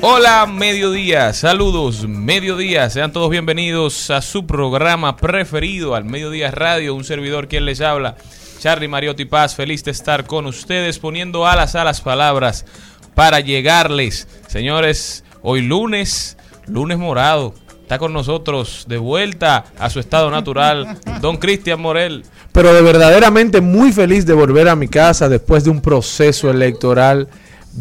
Hola, mediodía, saludos, mediodía, sean todos bienvenidos a su programa preferido, al Mediodía Radio, un servidor quien les habla, Charlie Mariotti Paz, feliz de estar con ustedes, poniendo alas a las palabras para llegarles. Señores, hoy lunes, lunes morado, está con nosotros de vuelta a su estado natural, don Cristian Morel. pero de verdaderamente muy feliz de volver a mi casa después de un proceso electoral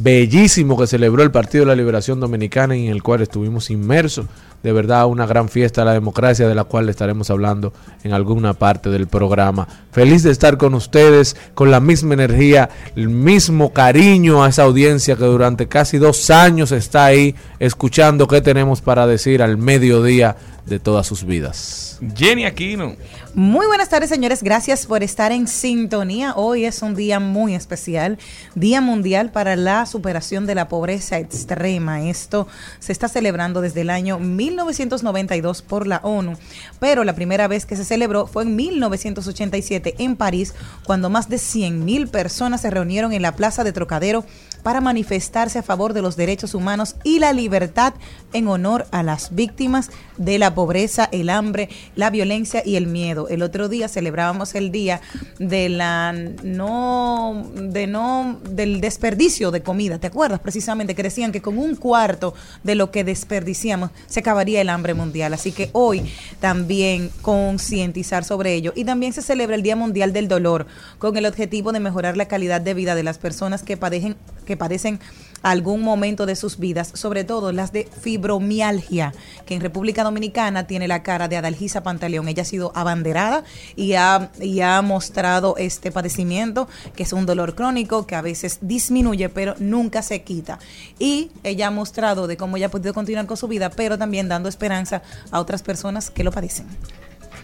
bellísimo que celebró el Partido de la Liberación Dominicana en el cual estuvimos inmersos. De verdad, una gran fiesta de la democracia de la cual estaremos hablando en alguna parte del programa. Feliz de estar con ustedes, con la misma energía, el mismo cariño a esa audiencia que durante casi dos años está ahí escuchando qué tenemos para decir al mediodía de todas sus vidas. Jenny Aquino. Muy buenas tardes, señores. Gracias por estar en sintonía. Hoy es un día muy especial, Día Mundial para la Superación de la Pobreza Extrema. Esto se está celebrando desde el año 1992 por la ONU, pero la primera vez que se celebró fue en 1987 en París, cuando más de 100.000 personas se reunieron en la Plaza de Trocadero para manifestarse a favor de los derechos humanos y la libertad en honor a las víctimas de la pobreza, el hambre, la violencia y el miedo. El otro día celebrábamos el día de la no de no del desperdicio de comida, ¿te acuerdas? Precisamente que decían que con un cuarto de lo que desperdiciamos se acabaría el hambre mundial. Así que hoy también concientizar sobre ello y también se celebra el Día Mundial del Dolor con el objetivo de mejorar la calidad de vida de las personas que padecen que padecen algún momento de sus vidas, sobre todo las de fibromialgia, que en República Dominicana tiene la cara de Adalgisa Pantaleón. Ella ha sido abanderada y ha, y ha mostrado este padecimiento, que es un dolor crónico que a veces disminuye, pero nunca se quita. Y ella ha mostrado de cómo ella ha podido continuar con su vida, pero también dando esperanza a otras personas que lo padecen.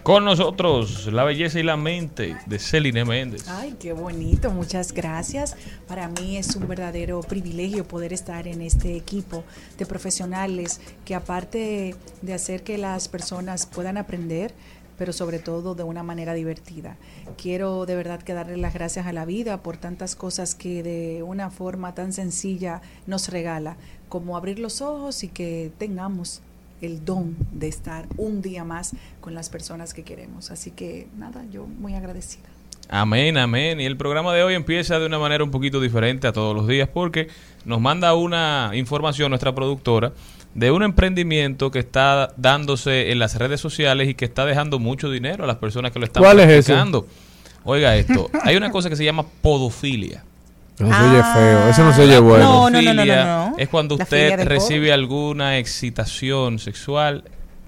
Con nosotros, la belleza y la mente de Celine Méndez. Ay, qué bonito, muchas gracias. Para mí es un verdadero privilegio poder estar en este equipo de profesionales que aparte de hacer que las personas puedan aprender, pero sobre todo de una manera divertida. Quiero de verdad que darle las gracias a la vida por tantas cosas que de una forma tan sencilla nos regala, como abrir los ojos y que tengamos el don de estar un día más con las personas que queremos. Así que nada, yo muy agradecida. Amén, amén. Y el programa de hoy empieza de una manera un poquito diferente a todos los días porque nos manda una información nuestra productora de un emprendimiento que está dándose en las redes sociales y que está dejando mucho dinero a las personas que lo están ¿Cuál es ese? Oiga esto, hay una cosa que se llama podofilia. Eso se oye feo, eso no se oye La bueno. No, no, no, no, no, no. Es cuando usted recibe pobre. alguna excitación sexual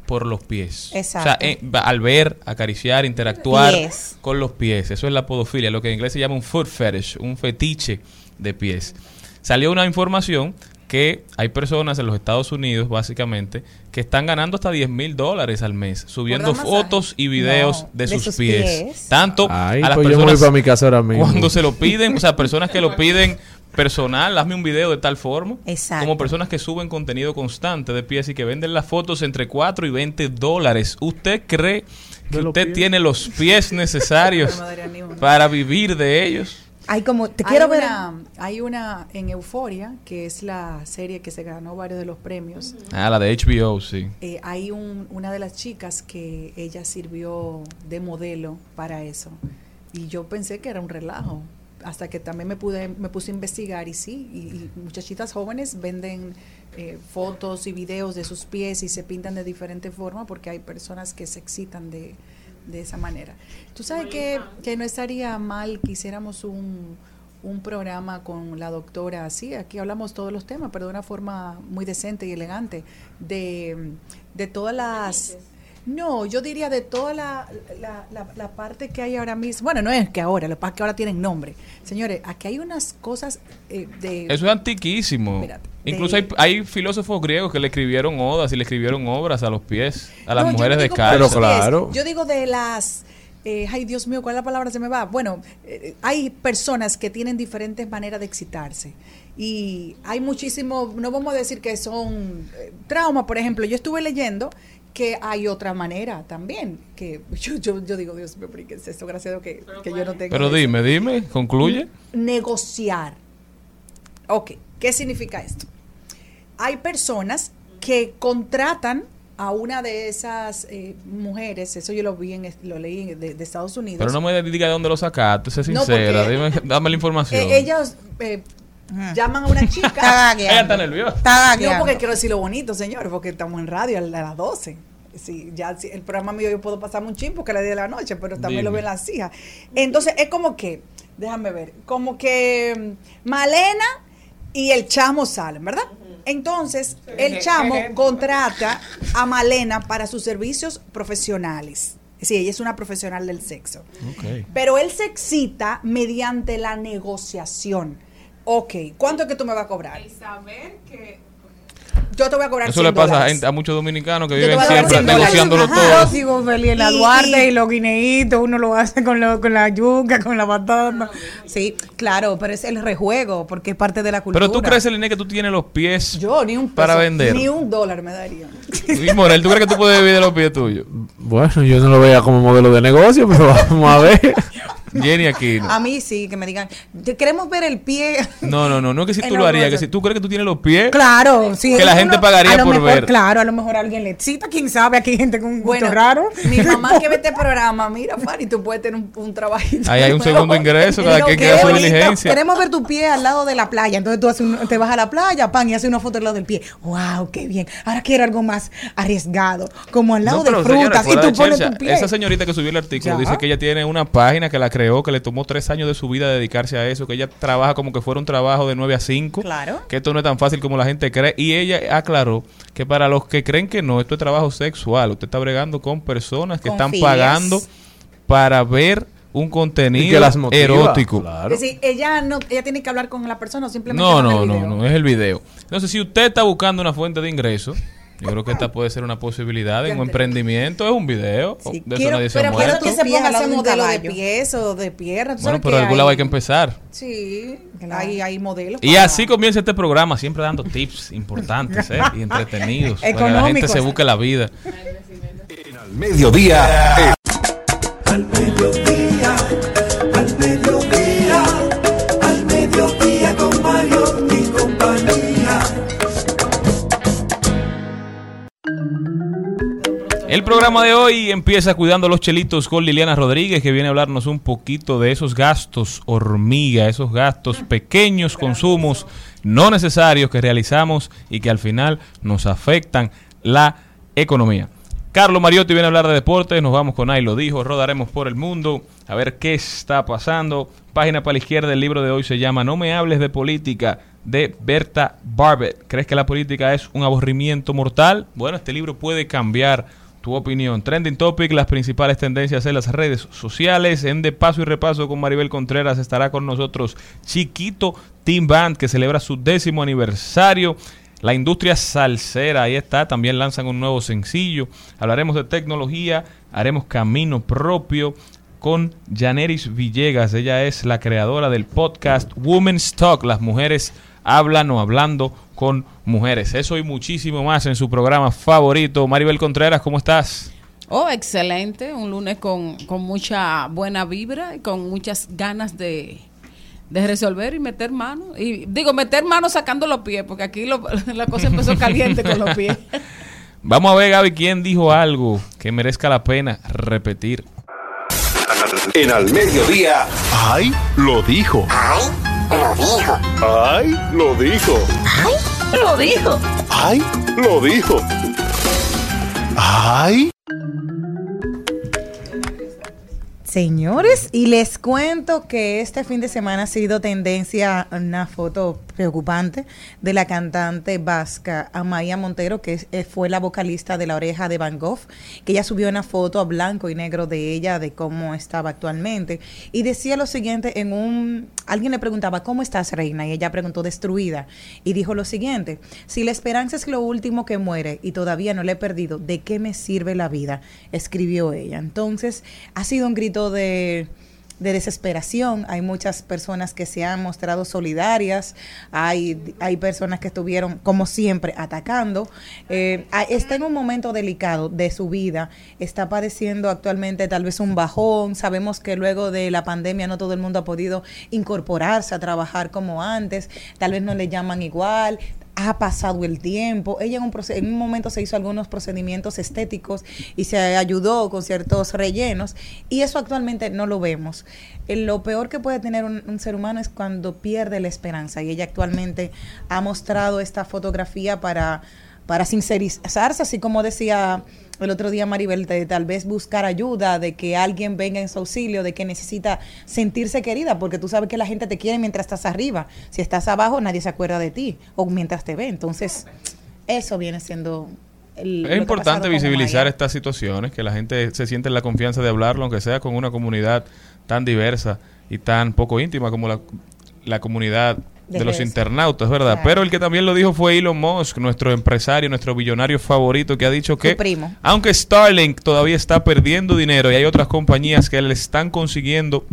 por los pies. Exacto. O sea, eh, al ver, acariciar, interactuar Pies. con los pies. Eso es la podofilia, lo que en inglés se llama un foot fetish, un fetiche de pies. Salió una información que hay personas en los Estados Unidos, básicamente, que están ganando hasta 10 mil dólares al mes, subiendo fotos y videos No, de, de sus, sus pies. pies. Tanto Ay, a las pues yo me voy personas para mi casa ahora mismo. cuando se lo piden, o sea, personas que lo piden personal, hazme un video de tal forma, Exacto. como personas que suben contenido constante de pies y que venden las fotos entre 4 y 20 dólares. ¿Usted cree que usted pies. tiene los pies necesarios para vivir de ellos? Hay como, te Hay quiero ver. una, hay una en Euforia, que es la serie que se ganó varios de los premios. Ah, la de HBO, sí. Eh, hay un, una de las chicas que ella sirvió de modelo para eso. Y yo pensé que era un relajo. Hasta que también me pude me puse a investigar y sí, y, y muchachitas jóvenes venden eh, fotos y videos de sus pies y se pintan de diferente forma porque hay personas que se excitan de, de esa manera. Tú sabes que, que no estaría mal que hiciéramos un, un programa con la doctora así, aquí hablamos todos los temas, pero de una forma muy decente y elegante, de, de todas las... No, yo diría de toda la, la, la- la parte que hay ahora mismo. Bueno, no es que ahora, lo que pasa es que ahora tienen nombre. Señores, aquí hay unas cosas eh, de... Eso es antiquísimo. Espérate. Incluso De- hay, hay filósofos griegos que le escribieron odas y le escribieron obras a los pies, a las No, mujeres no de. Pero claro. Yo digo de las. eh, ay, Dios mío, ¿cuál es la palabra? Se me va. Bueno, eh, hay personas que tienen diferentes maneras de excitarse. Y hay muchísimo, no vamos a decir que son eh, traumas, por ejemplo. Yo estuve leyendo que hay otra manera también. Que yo, yo, yo digo, Dios mío, ¿pero qué es esto? Gracias a Dios que, que yo no tengo. Pero eso. dime, dime, concluye. negociar. Ok, ¿qué significa esto? Hay personas que contratan a una de esas eh, mujeres, eso yo lo vi en, lo leí de, de Estados Unidos. Pero no me diga de dónde lo sacaste, sé No, sincera, porque- dime, dame la información. Eh, ellos eh, llaman a una Está chica. Ella gagueando. está nerviosa. Está no, gagueando. porque quiero decir lo bonito, señor, porque estamos en radio a las 12. Sí, ya el programa mío yo puedo pasarme un chin porque es la 10 de la noche, pero también lo ven las hijas. Entonces es como que, déjame ver, como que mm, Malena y el chamo salen, ¿verdad? Entonces, el chamo contrata a Malena para sus servicios profesionales. Sí, ella es una profesional del sexo. Pero él se excita mediante la negociación. Ok, ¿cuánto es que tú me vas a cobrar? Yo te voy a cobrar Eso 100 le pasa a, dólares. gente- a muchos dominicanos que viven siempre 100 dólares. negociándolo todo. Yo sigo feliz en la Y- Duarte y- y, los guineitos, uno lo hace con, lo, con la yuca, con la batata. Sí, claro, pero es el rejuego, porque es parte de la cultura. Pero tú crees, Eline, que tú tienes los pies Yo ni un peso, para vender. Ni un dólar me daría. Y Morel, ¿tú crees que tú puedes vivir de los pies tuyos? Bueno, yo no lo veía como modelo de negocio, pero vamos a ver. Jenny Aquino. A mí sí, que me digan, "Te- queremos ver el pie. No, no, no, no es que si tú lo harías, que si tú crees que tú tienes los pies. Claro, sí. Que la gente pagaría por mejor, ver. Claro, a lo mejor alguien le excita, quién sabe, aquí hay gente con un gusto Bueno, raro. mi mamá que ve este programa, mira, Fanny, tú puedes tener un, un trabajito. Ahí hay un segundo ingreso, cada quien que su diligencia. Queremos ver tu pie al lado de la playa. Entonces tú haces un- te vas a la playa, pan, y haces una foto al lado del pie. ¡Wow! ¡Qué bien! Ahora quiero algo más arriesgado. Como al lado No, de frutas. Y tú pones tu pie. Esa señorita que subió el artículo Ya. dice que ella tiene una página que la creó, que le tomó tres años de su vida dedicarse a eso, que ella trabaja como que fuera un trabajo de 9 a 5. Claro. Que esto no es tan fácil como la gente cree. Y ella aclaró que para los que creen que no, esto es trabajo sexual. Usted está bregando con personas que Con están filias. pagando para ver un Y contenido que las motiva. erótico. Claro. Es decir, ella no, ella tiene que hablar con la persona o simplemente No, no, el no, no, es el video. Entonces, si usted está buscando una fuente de ingreso, yo creo que esta puede ser una posibilidad en un emprendimiento, es un video. Sí, de eso quiero- nadie se ha Pero quiero que se ponga de un modelo de pies o de piernas. ¿Tú Bueno, pero de algún lado hay que empezar. Sí, hay, hay modelos. Y para- así comienza este programa, siempre dando tips importantes ¿eh? y entretenidos. Para que la gente se busque la vida. Al mediodía, al mediodía, El programa de hoy empieza cuidando los chelitos con Liliana Rodríguez, que viene a hablarnos un poquito de esos gastos hormiga, esos gastos pequeños consumos no necesarios que realizamos y que al final nos afectan la economía. Carlos Mariotti viene a hablar de deportes, nos vamos con ahí lo dijo, rodaremos por el mundo, a ver qué está pasando. Página para la izquierda del libro de hoy se llama No me hables de política de Berta Barbet. ¿Crees que la política es un aburrimiento mortal? Bueno, este libro puede cambiar tu opinión. Trending Topic, las principales tendencias en las redes sociales. En De Paso y Repaso con Maribel Contreras estará con nosotros Chiquito Team Band, que celebra su décimo aniversario. La industria salsera, ahí está, también lanzan un nuevo sencillo. Hablaremos de tecnología, haremos camino propio con Janeris Villegas. Ella es la creadora del podcast Women's Talk, las mujeres hablan o hablando con mujeres. Eso y muchísimo más en su programa favorito. Maribel Contreras, ¿cómo estás? Oh, excelente. Un lunes con, con mucha buena vibra y con muchas ganas de, de resolver y meter mano. Y digo, meter mano sacando los pies, porque aquí lo- la cosa empezó caliente con los pies. Vamos a ver, Gaby, quién dijo algo que merezca la pena repetir. En al mediodía. ¡Ay! Lo dijo. ¡Ay! Lo dijo. Lo dijo. ¡Ay! Lo dijo. ¡Ay! Señores, y les cuento que este fin de semana ha sido tendencia una foto preocupante de la cantante vasca Amaya Montero, que eh, fue la vocalista de La Oreja de Van Gogh, que ella subió una foto a blanco y negro de ella, de cómo estaba actualmente, y decía lo siguiente en un... Alguien le preguntaba, ¿cómo estás, reina? Y ella preguntó, destruida, y dijo lo siguiente, si la esperanza es lo último que muere y todavía no la he perdido, ¿de qué me sirve la vida? Escribió ella. Entonces, ha sido un grito de, de desesperación. Hay muchas personas que se han mostrado solidarias, hay, hay personas que estuvieron, como siempre, atacando. Eh, ah, está en un momento delicado de su vida, está padeciendo actualmente tal vez un bajón. Sabemos que luego de la pandemia no todo el mundo ha podido incorporarse a trabajar como antes, tal vez no le llaman igual, ha pasado el tiempo. Ella en un, en un momento se hizo algunos procedimientos estéticos y se ayudó con ciertos rellenos y eso actualmente no lo vemos. Eh, Lo peor que puede tener un, un ser humano es cuando pierde la esperanza y ella actualmente ha mostrado esta fotografía para, para sincerizarse, así como decía el otro día Maribel, de tal vez buscar ayuda, de que alguien venga en su auxilio, de que necesita sentirse querida, porque tú sabes que la gente te quiere mientras estás arriba. Si estás abajo, nadie se acuerda de ti, o mientras te ve. Entonces, eso viene siendo... el- Es importante visibilizar estas situaciones, que la gente se siente en la confianza de hablarlo, aunque sea con una comunidad tan diversa y tan poco íntima como la, la comunidad de, De los internautas, ¿verdad? Claro. Pero el que también lo dijo fue Elon Musk, nuestro empresario, nuestro billonario favorito, que ha dicho que primo. aunque Starlink todavía está perdiendo dinero y hay otras compañías que le están consiguiendo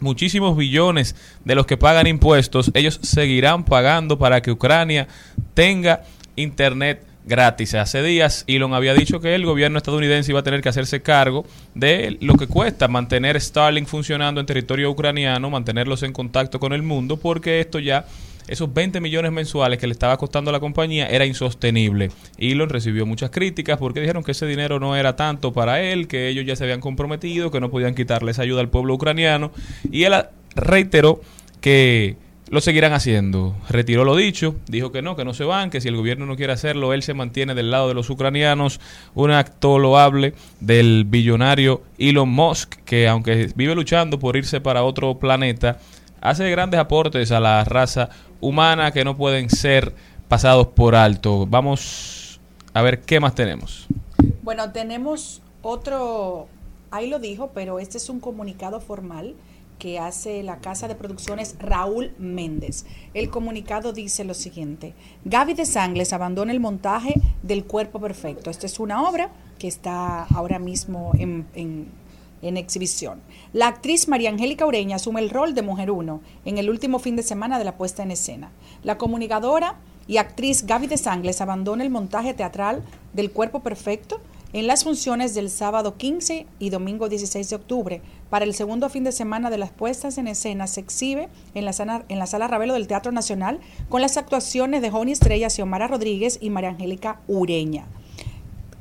muchísimos billones de los que pagan impuestos, ellos seguirán pagando para que Ucrania tenga internet gratis. Hace días Elon había dicho que el gobierno estadounidense iba a tener que hacerse cargo de lo que cuesta mantener Starlink funcionando en territorio ucraniano, mantenerlos en contacto con el mundo, porque esto ya esos 20 millones mensuales que le estaba costando a la compañía era insostenible. Elon recibió muchas críticas porque dijeron que ese dinero no era tanto para él, que ellos ya se habían comprometido, que no podían quitarles ayuda al pueblo ucraniano. Y él reiteró que lo seguirán haciendo. Retiró lo dicho, dijo que no, que no se van, que si el gobierno no quiere hacerlo, él se mantiene del lado de los ucranianos. Un acto loable del billonario Elon Musk, que aunque vive luchando por irse para otro planeta, hace grandes aportes a la raza humana que no pueden ser pasados por alto. Vamos a ver qué más tenemos. Bueno, tenemos otro, ahí lo dijo, pero este es un comunicado formal que hace la casa de producciones Raúl Méndez. El comunicado dice lo siguiente, Gaby de Sangles abandona el montaje del Cuerpo Perfecto. Esta es una obra que está ahora mismo en, en, exhibición. La actriz María Angélica Ureña asume el rol de Mujer 1 en el último fin de semana de la puesta en escena. La comunicadora y actriz Gaby de Sangles abandona el montaje teatral del Cuerpo Perfecto en las funciones del sábado 15 y domingo 16 de octubre. Para el segundo fin de semana de las puestas en escena se exhibe en la, sala, en la sala Ravelo del Teatro Nacional con las actuaciones de Joni Estrella, Xiomara Rodríguez y María Angélica Ureña.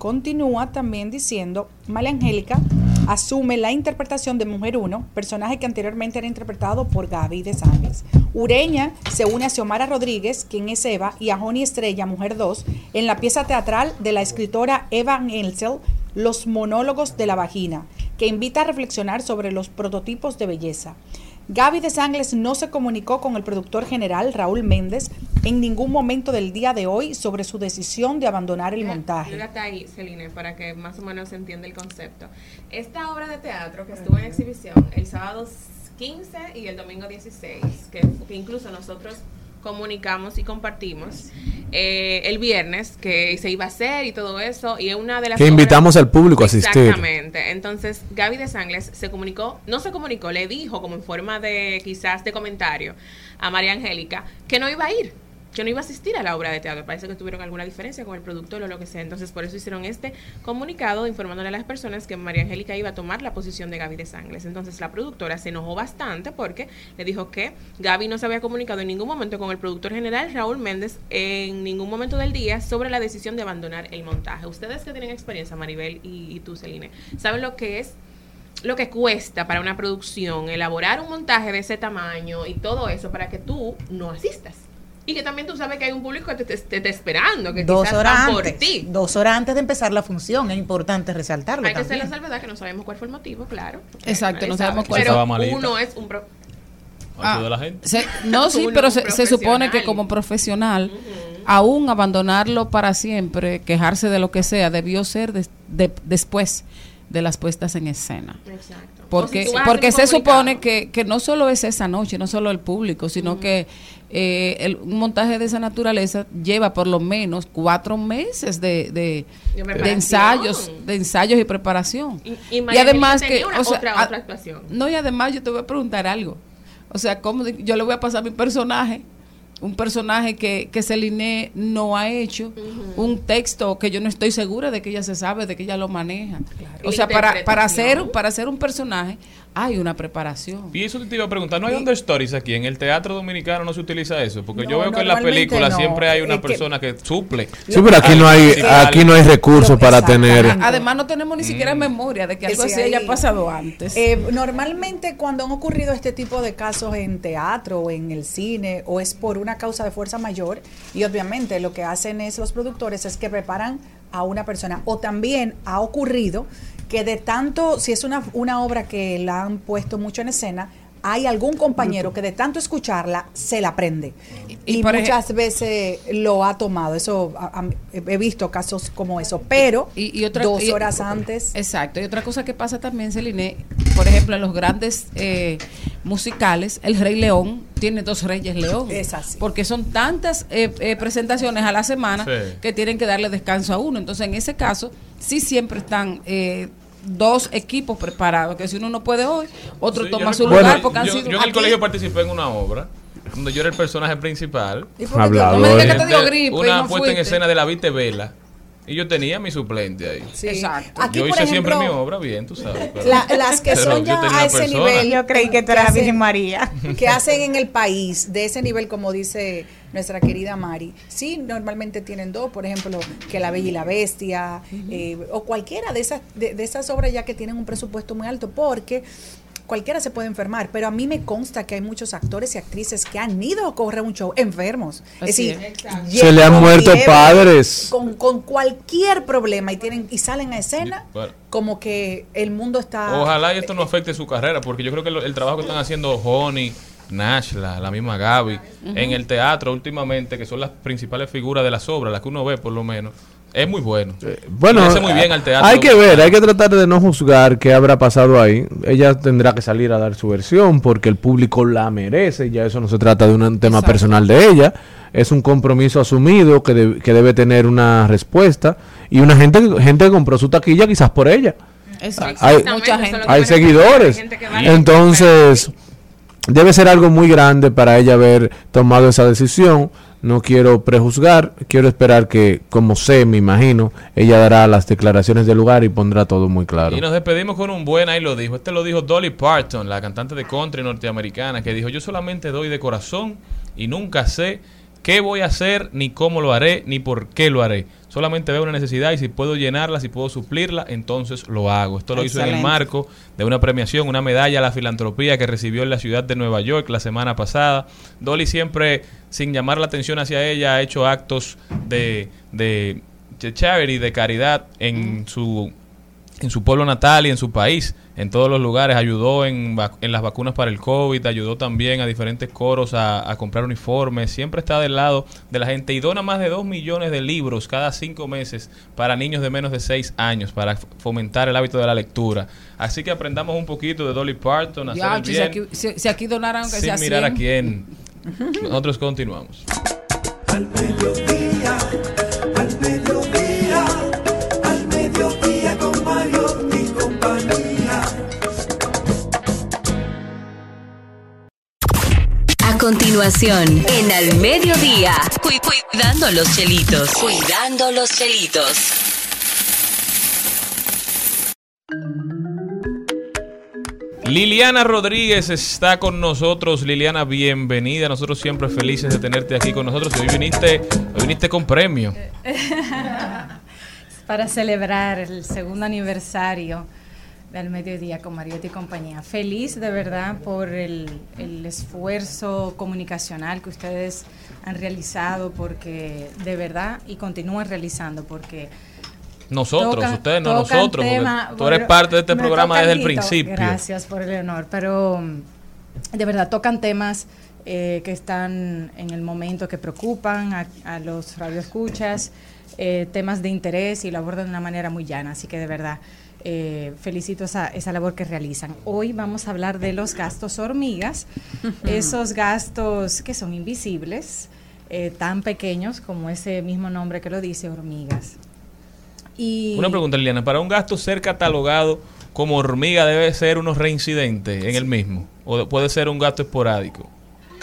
Continúa también diciendo, María Angélica asume la interpretación de Mujer 1, personaje que anteriormente era interpretado por Gaby de Sánchez. Ureña se une a Xiomara Rodríguez, quien es Eva, y a Joni Estrella, Mujer 2, en la pieza teatral de la escritora Eva Elsel, Los monólogos de la vagina, que invita a reflexionar sobre los prototipos de belleza. Gaby de Sangles no se comunicó con el productor general Raúl Méndez en ningún momento del día de hoy sobre su decisión de abandonar el montaje. Fíjate ahí, Celine, para que más o menos se entienda el concepto. Esta obra de teatro que estuvo en exhibición el sábado 15 y el domingo 16, que, que incluso nosotros comunicamos y compartimos eh, el viernes que se iba a hacer y todo eso y es una de las Que obras- invitamos al público a asistir. Exactamente. Entonces, Gaby de Sangles se comunicó, no se comunicó, le dijo como en forma de quizás de comentario a María Angélica que no iba a ir, que no iba a asistir a la obra de teatro. Parece que tuvieron alguna diferencia con el productor o lo que sea. Entonces, por eso hicieron este comunicado informándole a las personas que María Angélica iba a tomar la posición de Gaby de Sangles. Entonces, la productora se enojó bastante porque le dijo que Gaby no se había comunicado en ningún momento con el productor general Raúl Méndez en ningún momento del día sobre la decisión de abandonar el montaje. Ustedes que tienen experiencia, Maribel y, y tú, Celine, saben lo que es lo que cuesta para una producción elaborar un montaje de ese tamaño y todo eso para que tú no asistas. Y que también tú sabes que hay un público que te, te- te está esperando, que Dos quizás horas van por antes. ti. Dos horas antes de empezar la función. Es importante resaltarlo Hay que hacer la salvedad que no sabemos cuál fue el motivo, claro. Exacto, no sabe. sabemos cuál Pero uno es un... pro- Ayuda a la gente. Se- no, sí, pero se, se supone que profesional. como profesional, aún abandonarlo para siempre, quejarse de lo que sea, debió ser de- después de las puestas en escena. Exacto. Porque, O porque se supone que, que no solo es esa noche, no solo el público, sino que eh, el- un montaje de esa naturaleza lleva por lo menos cuatro meses de, de, ensayos, de ensayos y preparación. Y- y Y, María además que, tenía una o sea, otra- actuación. no y además yo te voy a preguntar algo. O sea, ¿cómo yo le voy a pasar mi personaje? Un personaje que, que Celine no ha hecho, un texto que yo no estoy segura de que ella se sabe, de que ella lo maneja. O sea, para, para, hacer, para hacer un personaje hay una preparación. Y eso te iba a preguntar, ¿no hay understories aquí? En el teatro dominicano no se utiliza eso, porque yo No, veo que en la película no. siempre hay una Es que- persona que, suple. Sí, pero aquí no hay, aquí no hay recursos para tener. Además no tenemos ni siquiera memoria de que algo si así haya hay- pasado antes. Eh, normalmente cuando han ocurrido este tipo de casos en teatro o en el cine o es por una causa de fuerza mayor y obviamente lo que hacen es los productores es que preparan a una persona o también ha ocurrido que de tanto, si es una, una obra que la han puesto mucho en escena, hay algún compañero que de tanto escucharla se la aprende Y muchas veces lo ha tomado. Eso a- a- he visto casos como eso, pero Y- y otra- dos y- horas antes Exacto. Y otra cosa que pasa también, Celine, por ejemplo, en los grandes eh, musicales, el Rey León tiene dos Reyes León. Es así. Porque son tantas eh, eh, presentaciones a la semana Sí. que tienen que darle descanso a uno. Entonces, en ese caso, sí siempre están eh, dos equipos preparados. Que si uno no puede hoy, otro Sí, toma su recuerdo- lugar porque han yo, sido. yo en el colegio participé en una obra donde yo era el personaje principal. ¿Y. No me digas que te dio gripe y una no puesta en escena de la Vite Vela. Y yo tenía mi suplente ahí. Sí. Exacto. Aquí, yo hice siempre mi obra bien, tú sabes. pero- La- las que pero son ya a ese persona. nivel. Yo creí que tú ¿Qué eras? Virgen María. que hacen en el país de ese nivel, como dice nuestra querida Mari. Sí, normalmente tienen dos, por ejemplo, que La Bella y la Bestia, eh, o cualquiera de esas, de, de esas obras ya que tienen un presupuesto muy alto, porque cualquiera se puede enfermar, pero a mí me consta que hay muchos actores y actrices que han ido a correr un show enfermos. Así es decir, es. Se le han muerto fiebre, padres. Con, con cualquier problema y tienen y salen a escena Bueno. como que el mundo está... Ojalá y esto no afecte su carrera, porque yo creo que el trabajo que están haciendo Honey, Nashla, la misma Gaby, en el teatro últimamente, que son las principales figuras de las obras, las que uno ve por lo menos, es muy bueno. Bueno, muy bien al teatro. hay que ver, hay que tratar de no juzgar qué habrá pasado ahí. Ella tendrá que salir a dar su versión porque el público la merece. Ya eso no se trata de un tema Exacto. personal de ella. Es un compromiso asumido que, de- que debe tener una respuesta. Y una gente, gente que compró su taquilla quizás por ella. Exacto. Hay- Mucha gente. Hay seguidores. gente Entonces, debe ser algo muy grande para ella haber tomado esa decisión. No quiero prejuzgar, quiero esperar que, como sé, me imagino, ella dará las declaraciones del lugar y pondrá todo muy claro. Y nos despedimos con un buen, ahí lo dijo. Este lo dijo Dolly Parton, la cantante de country norteamericana, que dijo, yo solamente doy de corazón y nunca sé qué voy a hacer, ni cómo lo haré, ni por qué lo haré. Solamente veo una necesidad y si puedo llenarla, si puedo suplirla, entonces lo hago. Esto lo hizo en el marco de una premiación, una medalla a la filantropía que recibió en la ciudad de Nueva York la semana pasada. Dolly siempre, sin llamar la atención hacia ella, ha hecho actos de, de, de charity, de caridad en su en su pueblo natal y en su país, en todos los lugares, ayudó en, las vacunas para el COVID, ayudó también a diferentes coros a, a comprar uniformes, siempre está del lado de la gente y dona más de 2 millones de libros cada cinco meses para niños de menos de 6 años, para fomentar el hábito de la lectura. Así que aprendamos un poquito de Dolly Parton, hacer Ya, el si, aquí, si- si aquí donaran que sin sea mirar a 100. quién. Nosotros continuamos. Al mediodía, continuación, en Al Mediodía, cu- cuidando los chelitos. Cuidando los chelitos. Liliana Rodríguez está con nosotros. Liliana, bienvenida. Nosotros siempre felices de tenerte aquí con nosotros. Hoy viniste, hoy viniste con premio. para celebrar el segundo aniversario del mediodía con Mariotti y compañía. Feliz de verdad por el, el esfuerzo comunicacional que ustedes han realizado, porque de verdad y continúan realizando, porque Nosotros, tocan- ustedes no nosotros. porque tema- tú eres parte de este programa desde el principio. Gracias por el honor, pero mm, de verdad tocan temas eh, que están en el momento que preocupan a, a los radioescuchas, eh, temas de interés y lo abordan de una manera muy llana, así que de verdad eh, felicito esa, esa labor que realizan. Hoy vamos a hablar de los gastos hormigas, esos gastos que son invisibles, eh, tan pequeños como ese mismo nombre que lo dice, hormigas. Y Una pregunta, Liliana. Para un gasto ser catalogado como hormiga, ¿debe ser unos reincidentes en el mismo? ¿O puede ser un gasto esporádico?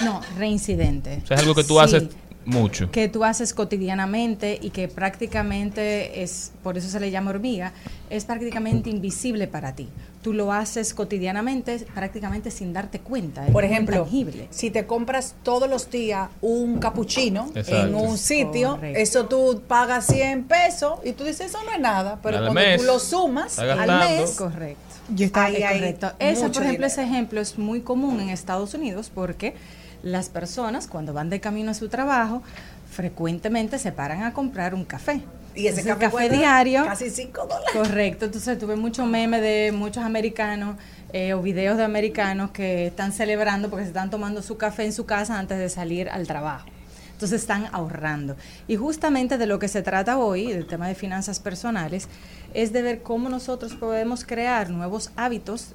No, reincidente. O sea, es algo que tú Sí, haces mucho. Que tú haces cotidianamente y que prácticamente es, por eso se le llama hormiga, es prácticamente invisible para ti. Tú lo haces cotidianamente, prácticamente sin darte cuenta. es Por ejemplo, tangible. si te compras todos los días un capuchino en un sitio, Correcto. eso tú pagas 100 pesos y tú dices, eso no es nada. Pero Al cuando mes, tú lo sumas al mes, Correcto. Yo Está ahí es hay correcto. Ese, mucho por ejemplo, ese ejemplo es muy común en Estados Unidos porque las personas cuando van de camino a su trabajo frecuentemente se paran a comprar un café. y ese Entonces, café, diario. casi 5 dólares. Correcto, entonces tuve muchos memes de muchos americanos eh, o videos de americanos que están celebrando porque se están tomando su café en su casa antes de salir al trabajo. Entonces están ahorrando. Y justamente de lo que se trata hoy, del tema de finanzas personales, es de ver cómo nosotros podemos crear nuevos hábitos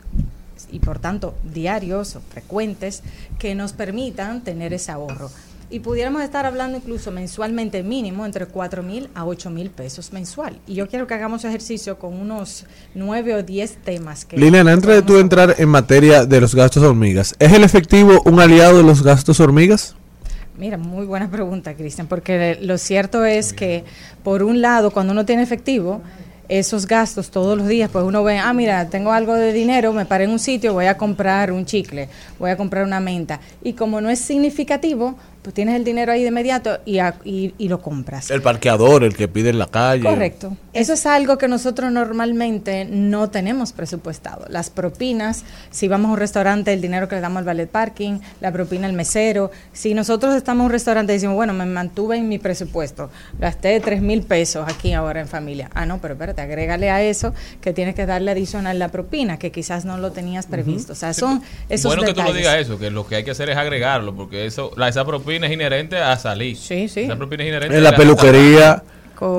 y por tanto diarios o frecuentes que nos permitan tener ese ahorro. Y pudiéramos estar hablando incluso mensualmente mínimo entre 4 mil a 8 mil pesos mensual. Y yo quiero que hagamos ejercicio con unos 9 o 10 temas que... Liliana, antes de tú entrar en materia de los gastos hormigas, ¿es el efectivo un aliado de los gastos hormigas? Mira, muy buena pregunta, Cristian, porque lo cierto es que, por un lado, cuando uno tiene efectivo, esos gastos todos los días, pues uno ve, ah, mira, tengo algo de dinero, me paré en un sitio, voy a comprar un chicle, voy a comprar una menta. Y como no es significativo, pues tienes el dinero ahí de inmediato y, a- y, y lo compras. El parqueador, el que pide en la calle. Correcto. Eso es algo que nosotros normalmente no tenemos presupuestado. Las propinas, si vamos a un restaurante, el dinero que le damos al ballet parking, la propina al mesero. Si nosotros estamos en un restaurante y decimos, bueno, me mantuve en mi presupuesto, gasté tres mil pesos aquí ahora en familia. Ah, no, pero espérate, agrégale a eso que tienes que darle adicional la propina, que quizás no lo tenías previsto. O sea, son esos bueno que tú lo digas eso, que lo que hay que hacer es agregarlo, porque eso, la, esa propina es inherente a salir. Sí, sí. Esa propina es inherente En la peluquería,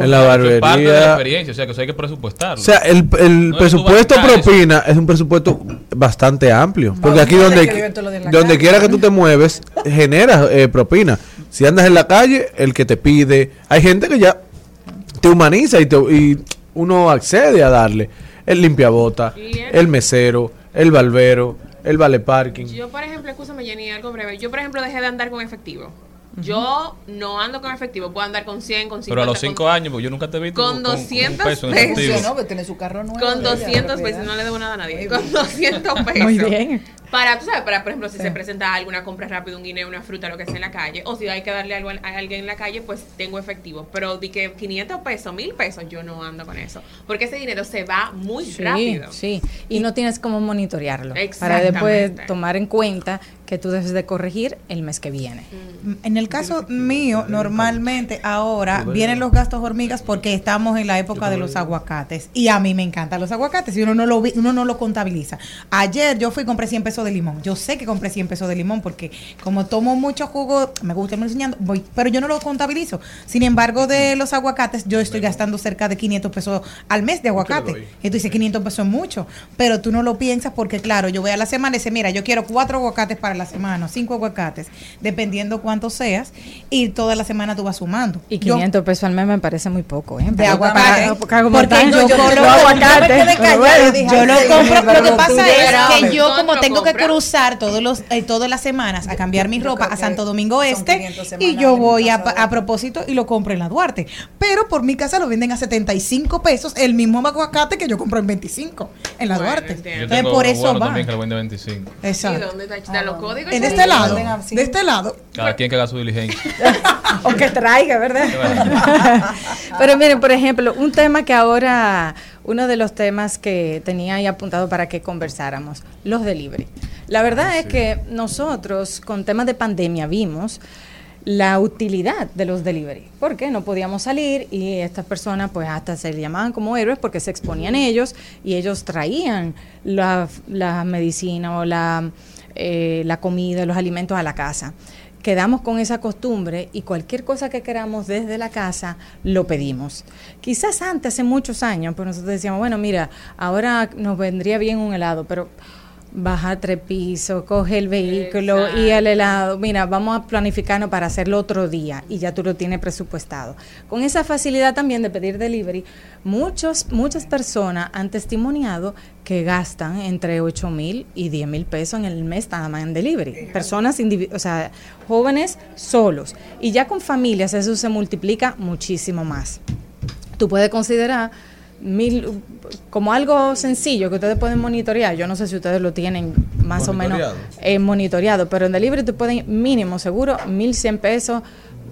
en la es parte de la barbería. experiencia, o sea que eso hay que presupuestarlo. O sea, el, el No es presupuesto propina es un presupuesto bastante amplio. Porque aquí donde, donde quiera que tú te mueves, generas eh, propina. Si andas en la calle, el que te pide. Hay gente que ya te humaniza y, te- y uno accede a darle. El limpiabota, el mesero, el barbero, el vale parking. Yo, por ejemplo, escúchame, Jenny, algo breve. Yo, por ejemplo, dejé de andar con efectivo. Yo no ando con efectivo, puedo andar con 100, con 50. Pero a los con- 5 años, pues yo nunca te he visto con 200 peso en pesos. efectivo. Funcionó, que tiene su carro nuevo. Con de ella, 200 propiedad. pesos, no le debo nada a nadie. Con 200 pesos. Muy bien. Para, tú sabes, para, por ejemplo, si se presenta alguna compra rápida, un guineo, una fruta, lo que sea en la calle, o si hay que darle algo a a alguien en la calle, pues tengo efectivo. Pero di que 500 pesos, 1000 pesos, yo no ando con eso. Porque ese dinero se va muy Sí, rápido. sí. Y, no tienes cómo monitorearlo. Para después tomar en cuenta que tú debes de corregir el mes que viene. En el caso mío, normalmente ahora vienen los gastos hormigas porque estamos en la época de los aguacates y a mí me encantan los aguacates y uno no lo vi- uno no lo contabiliza. Ayer yo fui y compré 100 pesos de limón. Yo sé que compré 100 pesos de limón porque como tomo mucho jugo, me gusta irme enseñando, voy, pero yo no lo contabilizo. Sin embargo, de los aguacates yo estoy gastando cerca de 500 pesos al mes de aguacate. Y tú dices 500 pesos es mucho, pero tú no lo piensas porque claro, yo voy a la semana y dice, mira, yo quiero cuatro aguacates para la semana, o cinco aguacates, dependiendo cuánto seas, y toda la semana tú vas sumando. Y Yo- 500 pesos al mes me parece muy poco, ¿eh? de aguacate. Porque yo, yo lo- compro. pero Lo que pasa es que yo, ¿dónde como tengo que cruzar todos los, eh, todas las semanas a cambiar mi ropa a Santo Domingo Este, 500 y yo voy a, propósito y lo compro en la Duarte. Pero por mi casa lo venden a 75 pesos, el mismo aguacate que yo compro en 25 en la Bueno, Duarte. Entonces, por eso va. también que lo vende 25. ¿Y Exacto. dónde está- En este lado, de este lado. Cada quien que haga su diligencia. o que traiga, ¿verdad? Pero miren, por ejemplo, un tema que ahora, uno de los temas que tenía ahí apuntado para que conversáramos, los delivery. La verdad es que nosotros con temas de pandemia vimos la utilidad de los delivery, porque no podíamos salir y estas personas pues hasta se llamaban como héroes porque se exponían ellos y ellos traían la, la medicina o la, eh, la comida, los alimentos a la casa quedamos con esa costumbre y cualquier cosa que queramos desde la casa lo pedimos. Quizás antes, hace muchos años, pues nosotros decíamos, bueno, mira, ahora nos vendría bien un helado, pero baja tres pisos, coge el vehículo y el helado, mira, vamos a planificarnos para hacerlo otro día y ya tú lo tienes presupuestado. Con esa facilidad también de pedir delivery, muchos, muchas personas han testimoniado que gastan entre 8 mil y 10 mil pesos en el mes nada más en delivery. Personas, o sea, jóvenes solos. Y ya con familias eso se multiplica muchísimo más. Tú puedes considerar mil como algo sencillo que ustedes pueden monitorear. Yo no sé si ustedes lo tienen más o menos Monitoreado. eh, monitoreado, pero en delivery tú puedes mínimo seguro 1100 pesos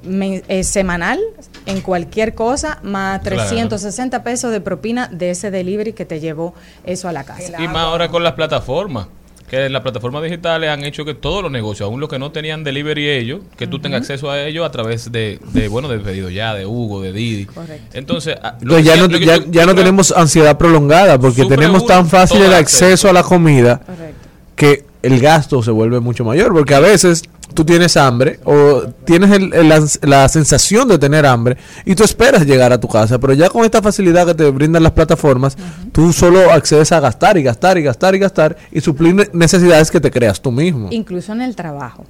eh, semanal en cualquier cosa más Claro. 360 pesos de propina de ese delivery que te llevó eso a la casa. Y más ahora con las plataformas. Que las plataformas digitales han hecho que todos los negocios, aún los que no tenían delivery ellos, que tú tengas acceso a ellos a través de, de bueno, de pedido ya, de Hugo, de Didi. Correcto. Entonces, ah, Entonces ya no, ya, tú- ya no tenemos ansiedad prolongada porque tenemos tan fácil el el acceso acceso. a la comida Correcto. que el gasto se vuelve mucho mayor porque a veces tú tienes hambre o tienes el- el- la, la sensación de tener hambre y tú esperas llegar a tu casa, pero ya con esta facilidad que te brindan las plataformas, tú solo accedes a gastar y gastar y gastar y gastar y suplir ne- necesidades que te creas tú mismo. incluso en el trabajo.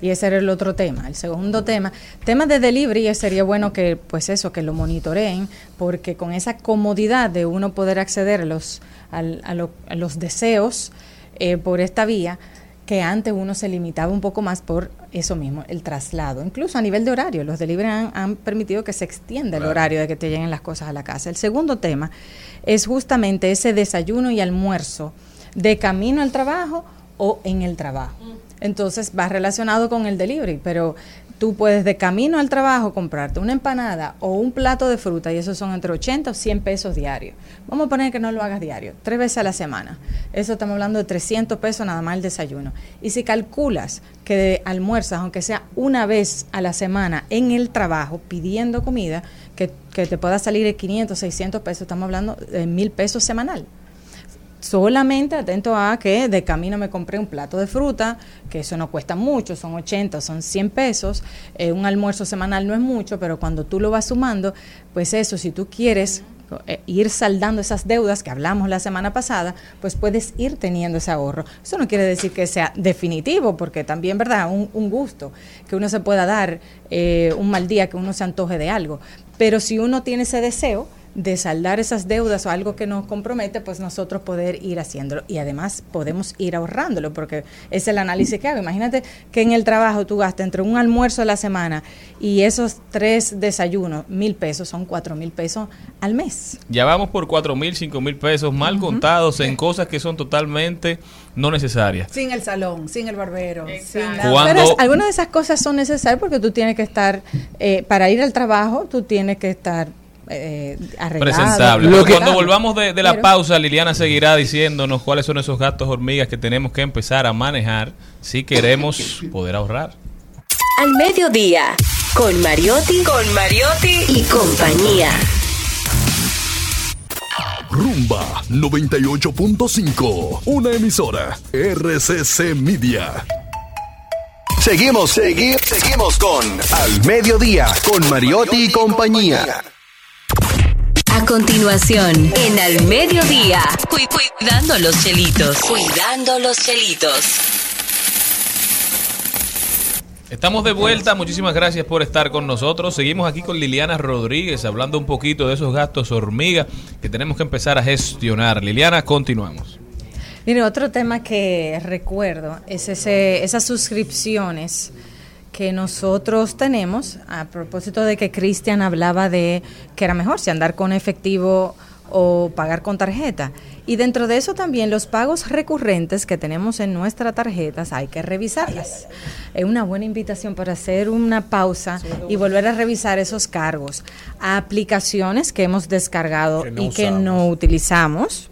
Y ese era el otro tema. El segundo tema, tema de delivery, sería bueno que, pues eso, que lo monitoreen, porque con esa comodidad de uno poder acceder a los, a, lo- a los deseos eh, por esta vía, que antes uno se limitaba un poco más por eso mismo, el traslado. Incluso a nivel de horario, los delivery han, han permitido que se extienda el horario de que te lleguen las cosas a la casa. El segundo tema es justamente ese desayuno y almuerzo de camino al trabajo o en el trabajo. Entonces va relacionado con el delivery, pero tú puedes de camino al trabajo comprarte una empanada o un plato de fruta y esos son entre 80 o 100 pesos diarios. Vamos a poner que no lo hagas diario, tres veces a la semana. Eso estamos hablando de 300 pesos nada más el desayuno. Y si calculas que almuerzas, aunque sea una vez a la semana en el trabajo pidiendo comida, que, que te pueda salir de 500, 600 pesos, estamos hablando de mil pesos semanal solamente atento a que de camino me compré un plato de fruta, que eso no cuesta mucho, son 80, son 100 pesos, eh, un almuerzo semanal no es mucho, pero cuando tú lo vas sumando, pues eso, si tú quieres eh, ir saldando esas deudas que hablamos la semana pasada, pues puedes ir teniendo ese ahorro. Eso no quiere decir que sea definitivo, porque también, ¿verdad? Un, gusto que uno se pueda dar eh, un mal día, que uno se antoje de algo. Pero si uno tiene ese deseo, de saldar esas deudas o algo que nos compromete, pues nosotros poder ir haciéndolo. Y además podemos ir ahorrándolo, porque es el análisis que hago. Imagínate que en el trabajo tú gastas entre un almuerzo a la semana y esos tres desayunos, mil pesos, son cuatro mil pesos al mes. Ya vamos por cuatro mil, cinco mil pesos mal contados en cosas que son totalmente no necesarias. Sin el salón, sin el barbero, sin nada. Cuando- Pero algunas de esas cosas son necesarias porque tú tienes que estar, eh, para ir al trabajo, tú tienes que estar eh, arreglado. presentable. Lo que- Cuando volvamos de, de la Pero- pausa, Liliana seguirá diciéndonos cuáles son esos gastos hormigas que tenemos que empezar a manejar si queremos poder ahorrar. Al mediodía, con Mariotti, con Mariotti y compañía. Rumba 98.5. Una emisora. RCC Media. Seguimos, seguimos, seguimos con Al Mediodía, con Mariotti y compañía. Continuación, en Al Mediodía, cu- cuidando los chelitos. Cuidando los chelitos. Estamos de vuelta, muchísimas gracias por estar con nosotros. Seguimos aquí con Liliana Rodríguez hablando un poquito de esos gastos hormiga que tenemos que empezar a gestionar. Liliana, continuamos. Mire, otro tema que recuerdo es ese, esas suscripciones que nosotros tenemos, a propósito de que Cristian hablaba de que era mejor si andar con efectivo o pagar con tarjeta. Y dentro de eso también los pagos recurrentes que tenemos en nuestras tarjetas hay que revisarlas. Es una buena invitación para hacer una pausa y volver a revisar esos cargos. A aplicaciones que hemos descargado Que no y que no utilizamos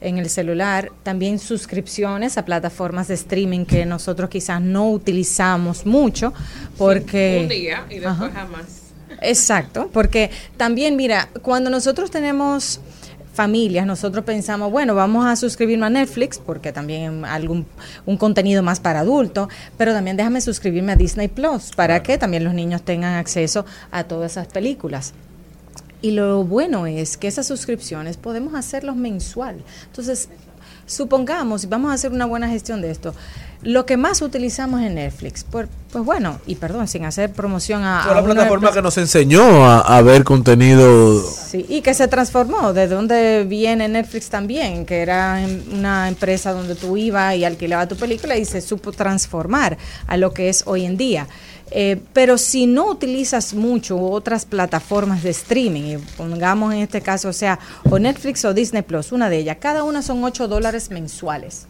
en el celular, también suscripciones a plataformas de streaming que nosotros quizás no utilizamos mucho porque... Un día y después Ajá. jamás. Exacto, porque también, mira, cuando nosotros tenemos familias, nosotros pensamos, bueno, vamos a suscribirnos a Netflix, porque también algún un contenido más para adultos, pero también déjame suscribirme a Disney Plus, para que también los niños tengan acceso a todas esas películas. Y lo bueno es que esas suscripciones podemos hacerlos mensual. Entonces, supongamos, y vamos a hacer una buena gestión de esto, lo que más utilizamos es Netflix. Pues, pues bueno, y perdón, sin hacer promoción a... Fue la plataforma que nos enseñó a, a ver contenido. Sí, y que se transformó, de donde viene Netflix también, que era en- una empresa donde tú ibas y alquilabas tu película y se supo transformar a lo que es hoy en día. Eh, pero si no utilizas mucho otras plataformas de streaming, y pongamos en este caso, o sea, o Netflix o Disney Plus, una de ellas, cada una son 8 dólares mensuales.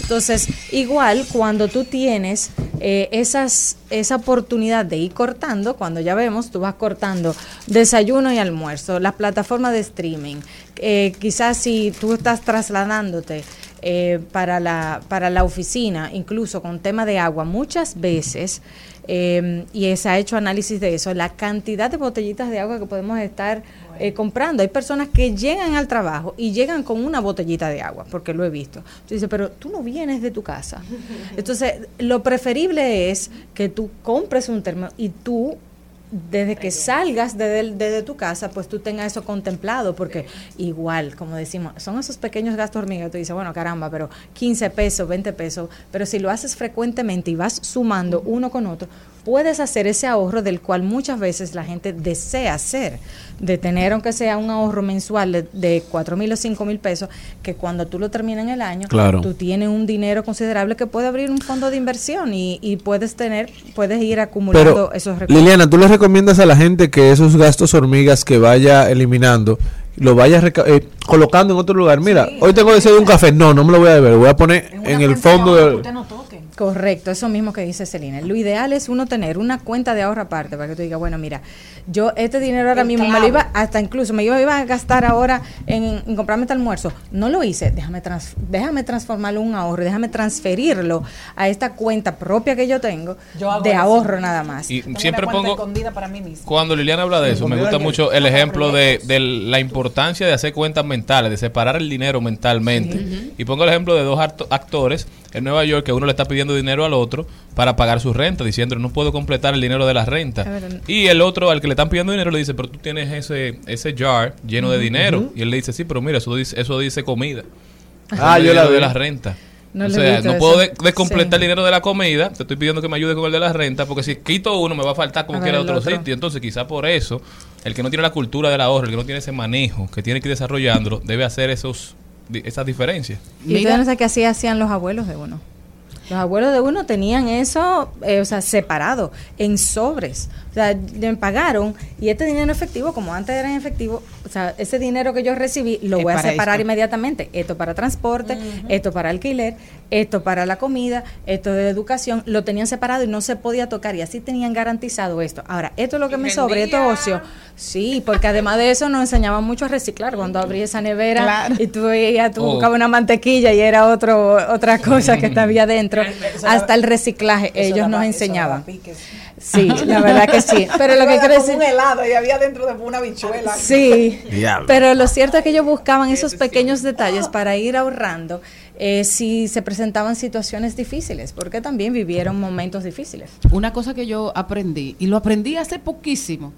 Entonces, igual cuando tú tienes eh, esas, esa oportunidad de ir cortando, cuando ya vemos, tú vas cortando desayuno y almuerzo, las plataformas de streaming, eh, quizás si tú estás trasladándote eh, para, la, para la oficina, incluso con tema de agua, muchas veces, eh, y se ha hecho análisis de eso, la cantidad de botellitas de agua que podemos estar eh, comprando. Hay personas que llegan al trabajo y llegan con una botellita de agua, porque lo he visto. Tú dices, pero tú no vienes de tu casa. Entonces, lo preferible es que tú compres un termo y tú desde que salgas desde, desde tu casa, pues tú tengas eso contemplado, porque igual, como decimos, son esos pequeños gastos hormiga, tú dices, bueno, caramba, pero 15 pesos, 20 pesos, pero si lo haces frecuentemente y vas sumando uno con otro, puedes hacer ese ahorro del cual muchas veces la gente desea hacer, de tener aunque sea un ahorro mensual de, de 4 mil o 5 mil pesos, que cuando tú lo terminas en el año, Claro. tú tienes un dinero considerable que puede abrir un fondo de inversión y, y puedes tener, puedes ir acumulando Pero, esos recursos. Liliana, ¿tú le recomiendas a la gente que esos gastos hormigas que vaya eliminando, lo vaya reca- eh, colocando en otro lugar? Mira, hoy tengo deseo de un café. No, no me lo voy a beber. Lo voy a poner en, el fondo del... Correcto, eso mismo que dice Celina. Lo ideal es uno tener una cuenta de ahorro aparte para que tú digas, bueno, mira, yo este dinero ahora El mismo me lo iba, hasta incluso me iba, iba a gastar ahora en, en comprarme este almuerzo. No lo hice, déjame, trans- déjame transformarlo en un ahorro, déjame transferirlo a esta cuenta propia que yo tengo Yo hago de eso. ahorro nada más. Y Tengo siempre pongo, para mí mismo. Cuando Liliana habla de eso, me gusta mucho el ejemplo de, de la importancia de hacer cuentas mentales, de separar el dinero mentalmente. Y pongo el ejemplo de dos acto- actores en Nueva York que uno le está pidiendo dinero al otro para pagar su renta, diciendo no puedo completar el dinero de la renta. Y el otro al que le están pidiendo dinero le dice, pero tú tienes ese, ese jar lleno de dinero. Y él le dice, sí, pero mira, eso dice, eso dice comida. Ah, yo la de la renta. No o sea, no puedo de- descompletar Sí. el dinero de la comida, te estoy pidiendo que me ayude con el de la renta, porque si quito uno me va a faltar como quiera otro, otro. sitio. Entonces, quizá por eso, el que no tiene la cultura del ahorro, el que no tiene ese manejo, que tiene que ir desarrollándolo, debe hacer esos esas diferencias. Y ustedes no saben que así hacían los abuelos de uno. Los abuelos de uno tenían eso, eh, o sea, separado, en sobres. O sea, me pagaron y este dinero efectivo, como antes era en efectivo, o sea, ese dinero que yo recibí lo Es voy a para separar esto. inmediatamente. Esto para transporte, esto para alquiler, esto para la comida, esto de educación. Lo tenían separado y no se podía tocar y así tenían garantizado esto. Ahora, esto es lo que me sobra, esto es rendía. ocio. Sí, porque además de eso nos enseñaban mucho a reciclar. Cuando abrí esa nevera Claro. y tú veías, tú Oh. buscabas una mantequilla y era otro, otra cosa que estaba adentro. Eso Hasta el reciclaje, ellos nos enseñaban. Sí, la verdad que sí. Pero lo que quiero decir... un helado y había dentro de una bichuela. Sí, Diablo. pero lo cierto es que ellos buscaban esos pequeños detalles para ir ahorrando eh, si se presentaban situaciones difíciles, porque también vivieron momentos difíciles. Una cosa que yo aprendí, y lo aprendí hace poquísimo,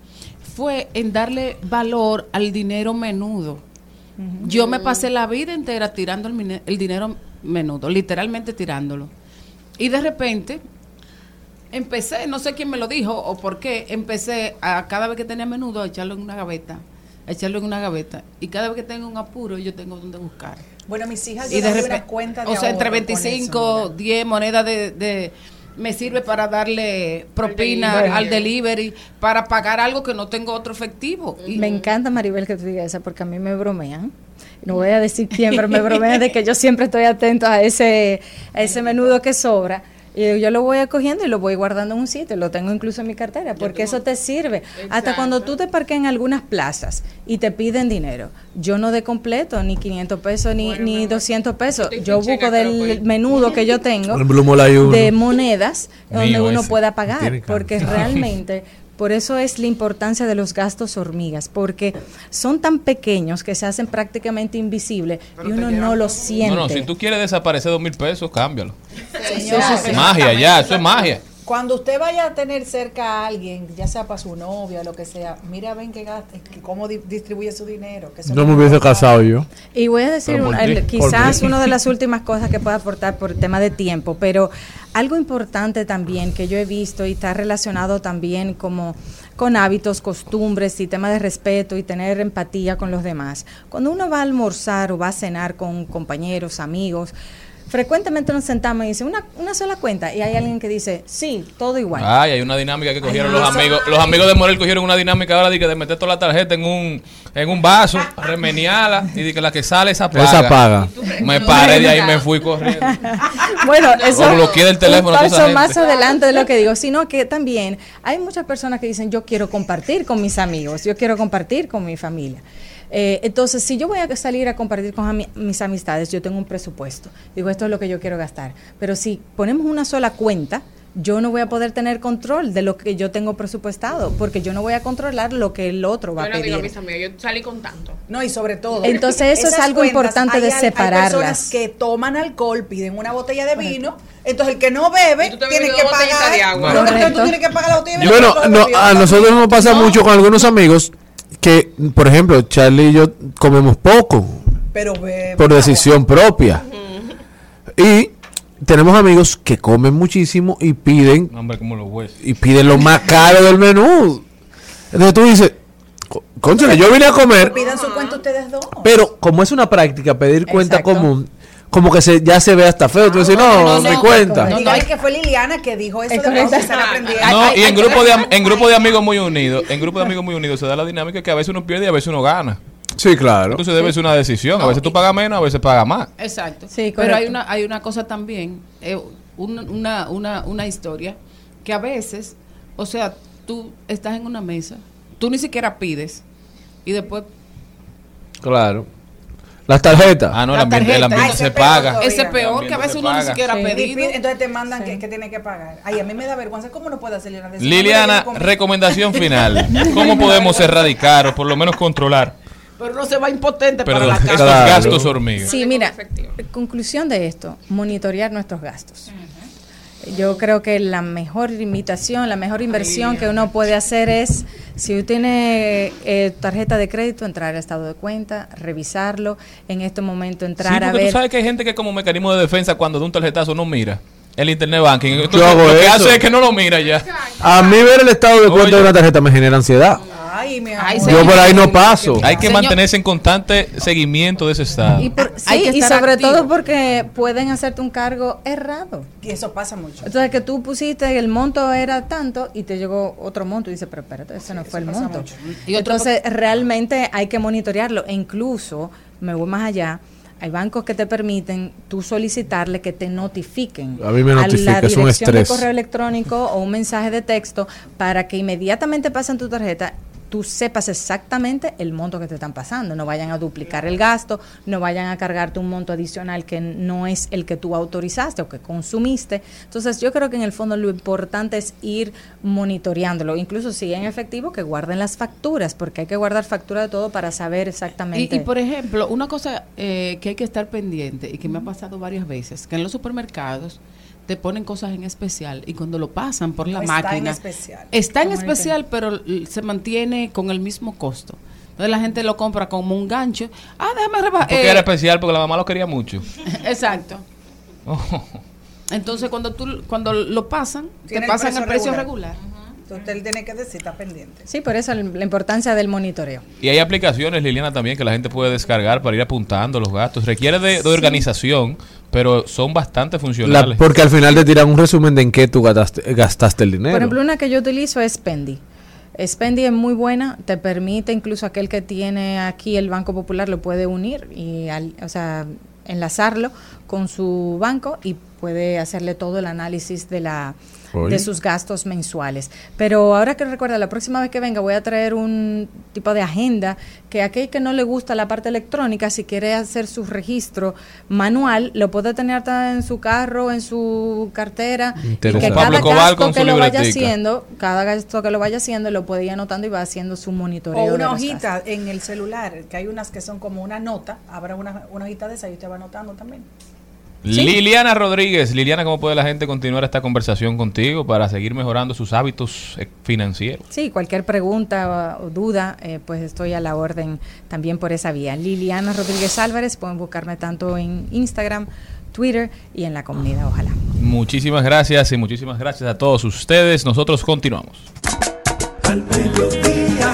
fue en darle valor al dinero menudo. Yo me pasé la vida entera tirando el, el dinero menudo, literalmente tirándolo. Y de repente empecé, no sé quién me lo dijo o por qué, empecé a cada vez que tenía menudo a echarlo en una gaveta, a echarlo en una gaveta. Y cada vez que tengo un apuro, yo tengo donde buscar. Bueno, mis hijas Y de llevan repente, una cuenta de o sea, entre ahorro con 25, eso, 10 monedas de, de- me sirve para darle propina delivery. al delivery, para pagar algo que no tengo otro efectivo. Y- Me encanta, Maribel, que tú digas eso, porque a mí me bromean. No voy a decir quién, pero me bromean de que yo siempre estoy atento a ese, a ese menudo que sobra. Y yo lo voy cogiendo y lo voy guardando en un sitio, lo tengo incluso en mi cartera, porque eso te sirve. Hasta cuando tú te parques en algunas plazas y te piden dinero, yo no de completo, ni 500 pesos, ni, ni 200 pesos. Yo busco el del Aeropuerto. menudo que yo tengo de monedas donde Mío uno ese. pueda pagar, porque realmente por eso es la importancia de los gastos hormigas, porque son tan pequeños que se hacen prácticamente invisibles y uno no lo siente. No, no, si tú quieres desaparecer dos mil pesos, cámbialo. Señor, Magia, ya, eso es magia. Cuando usted vaya a tener cerca a alguien, ya sea para su novia o lo que sea, mira ven que gasta, que cómo di- distribuye su dinero. Que eso No me hubiese casado yo. Y voy a decir, un- el- quizás una de las últimas cosas que pueda aportar por tema de tiempo, pero algo importante también que yo he visto y está relacionado también como con hábitos, costumbres y tema de respeto y tener empatía con los demás. Cuando uno va a almorzar o va a cenar con compañeros, amigos, frecuentemente nos sentamos y dice una, una sola cuenta y hay alguien que dice, sí, todo igual. Ay, hay una dinámica que cogieron Ay, los eso- amigos. Los amigos de Morel cogieron una dinámica ahora de, que de meter toda la tarjeta en un, en un vaso, remeniala y de que la que sale esa paga. Esa paga. Me paré de ahí y me fui corriendo. Bueno, eso O bloqueé el teléfono un paso más adelante de lo que digo, sino que también hay muchas personas que dicen yo quiero compartir con mis amigos, yo quiero compartir con mi familia. Eh, entonces, si yo voy a salir a compartir con ami- mis amistades, yo tengo un presupuesto. Digo, esto es lo que yo quiero gastar. Pero si ponemos una sola cuenta, yo no voy a poder tener control de lo que yo tengo presupuestado, porque yo no voy a controlar lo que el otro va Yo a le digo a pedir. mis amigos, yo salí con tanto. No, y sobre todo. Entonces, eso es algo importante de hay separarlas. Hay personas que toman alcohol, piden una botella de vino, entonces el que no bebe tiene que pagar. de agua. No, entonces tú tienes que pagar la botella de vino. Bueno, no, a nosotros nos pasa No, mucho con algunos amigos por ejemplo, Charlie y yo comemos poco Pero bebe. por decisión propia. Y tenemos amigos que comen muchísimo y piden Hombre, como los huesos. y piden lo más caro del menú. Entonces tú dices, "Co- cónchale, yo vine a comer, Pidan su cuenta ustedes dos. pero como es una práctica pedir cuenta Exacto. común, como que se, ya se ve hasta feo. Tú dices, no, no, no, cuenta. no, Dígale que fue Liliana que dijo eso de se. No, y en grupo, de, en grupo de amigos muy unidos, en grupo de amigos muy unidos se da la dinámica que a veces uno pierde y a veces uno gana. Sí, claro. Entonces debe ser una decisión. A No, veces tú pagas menos, a veces pagas más. Exacto. Sí, Pero hay una, hay una cosa también, eh, una, una, una, una historia, que a veces, o sea, tú estás en una mesa, tú ni siquiera pides, y después Claro. Las tarjetas. Ah, no, el La ambiente, el tarjeta. ambiente Ay, se paga. ese es peor, que a no veces se uno ni siquiera Sí. ha Y pedido. pide- entonces te mandan que, que tiene que pagar. Ay, a mí me da vergüenza. ¿Cómo no puede hacer una decisión? Liliana, recomendación final. ¿Cómo podemos erradicar o por lo menos controlar Pero no se va impotente perdón, para la estos casa. Claro. gastos hormigas? Sí, mira, efectivo. conclusión de esto, monitorear nuestros gastos. Yo creo que la mejor limitación, la mejor inversión que uno puede hacer es, si usted tiene eh, tarjeta de crédito, entrar al estado de cuenta, revisarlo, en este momento Sí, entrar a porque tú ver... sabes que hay gente que como mecanismo de defensa cuando de un tarjetazo no mira el internet banking. Entonces, Yo hago lo que eso. hace es que no lo mira ya. A mí ver el estado de cuenta Oye. de una tarjeta me genera ansiedad. Ay, mi Ay, amor. señor. Yo por ahí no paso. Hay que Señor- mantenerse en constante seguimiento de ese estado. Y, por- Hay sí, que y estar sobre activo. todo porque pueden hacerte un cargo errado. Y eso pasa mucho. Entonces que tú pusiste el monto era tanto y te llegó otro monto y dices, pero espérate, ese no fue el monto. mucho. Entonces realmente hay que monitorearlo. E incluso, me voy más allá, hay bancos que te permiten tú solicitarle que te notifiquen A mí me a notifica, la es un dirección de estrés. correo electrónico o un mensaje de texto para que inmediatamente pasen tu tarjeta tú sepas exactamente el monto que te están pasando. No vayan a duplicar el gasto, no vayan a cargarte un monto adicional que no es el que tú autorizaste o que consumiste. Entonces yo creo que en el fondo lo importante es ir monitoreándolo. Incluso si en efectivo, que guarden las facturas, porque hay que guardar factura de todo para saber exactamente. Y, y, por ejemplo, una cosa eh, que hay que estar pendiente y que me ha pasado varias veces, que en los supermercados te ponen cosas en especial y cuando lo pasan por la No está en máquina especial. está en especial pero se mantiene con el mismo costo entonces la gente lo compra como un gancho ah déjame rebajar Porque era especial porque la mamá lo quería mucho. exacto entonces cuando tú cuando lo pasan te pasan el precio precio regular. regular, Entonces él tiene que decir, está pendiente. Sí, por eso la importancia del monitoreo. Y hay aplicaciones, Liliana, también que la gente puede descargar para ir apuntando los gastos. Requiere de, de organización, pero son bastante La- funcionales. porque al final te tiran un resumen de en qué tú gastaste, gastaste el dinero. Por ejemplo, una que yo utilizo es Spendi. Spendi es muy buena, te permite incluso aquel que tiene aquí el Banco Popular lo puede unir y al- o sea, enlazarlo con su banco y puede hacerle todo el análisis de la Oye. de sus gastos mensuales. Pero ahora que recuerda, la próxima vez que venga voy a traer un tipo de agenda que a aquel que no le gusta la parte electrónica, si quiere hacer su registro manual, lo puede tener en su carro, en su cartera, y que cada Pablo Cobal gasto con que su lo vaya haciendo, cada gasto que lo vaya haciendo, lo puede ir anotando y va haciendo su monitoreo. O una hojita en el celular, que hay unas que son como una nota. Habrá una, una hojita de esa y usted va anotando también. Liliana Rodríguez, Liliana, ¿cómo puede la gente continuar esta conversación contigo para seguir mejorando sus hábitos eh, financieros? Sí, cualquier pregunta o, o duda, eh, pues estoy a la orden también por esa vía. Liliana Rodríguez Álvarez, pueden buscarme tanto en Instagram, Twitter y en la comunidad, ojalá. Muchísimas gracias y muchísimas gracias a todos ustedes. Nosotros continuamos. Al mediodía,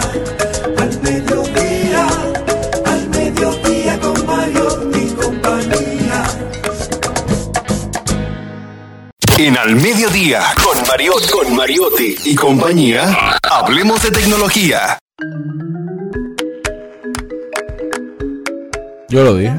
En Al Mediodía, con Mariotti, con Mariotti y compañía, hablemos de tecnología. Yo lo dije.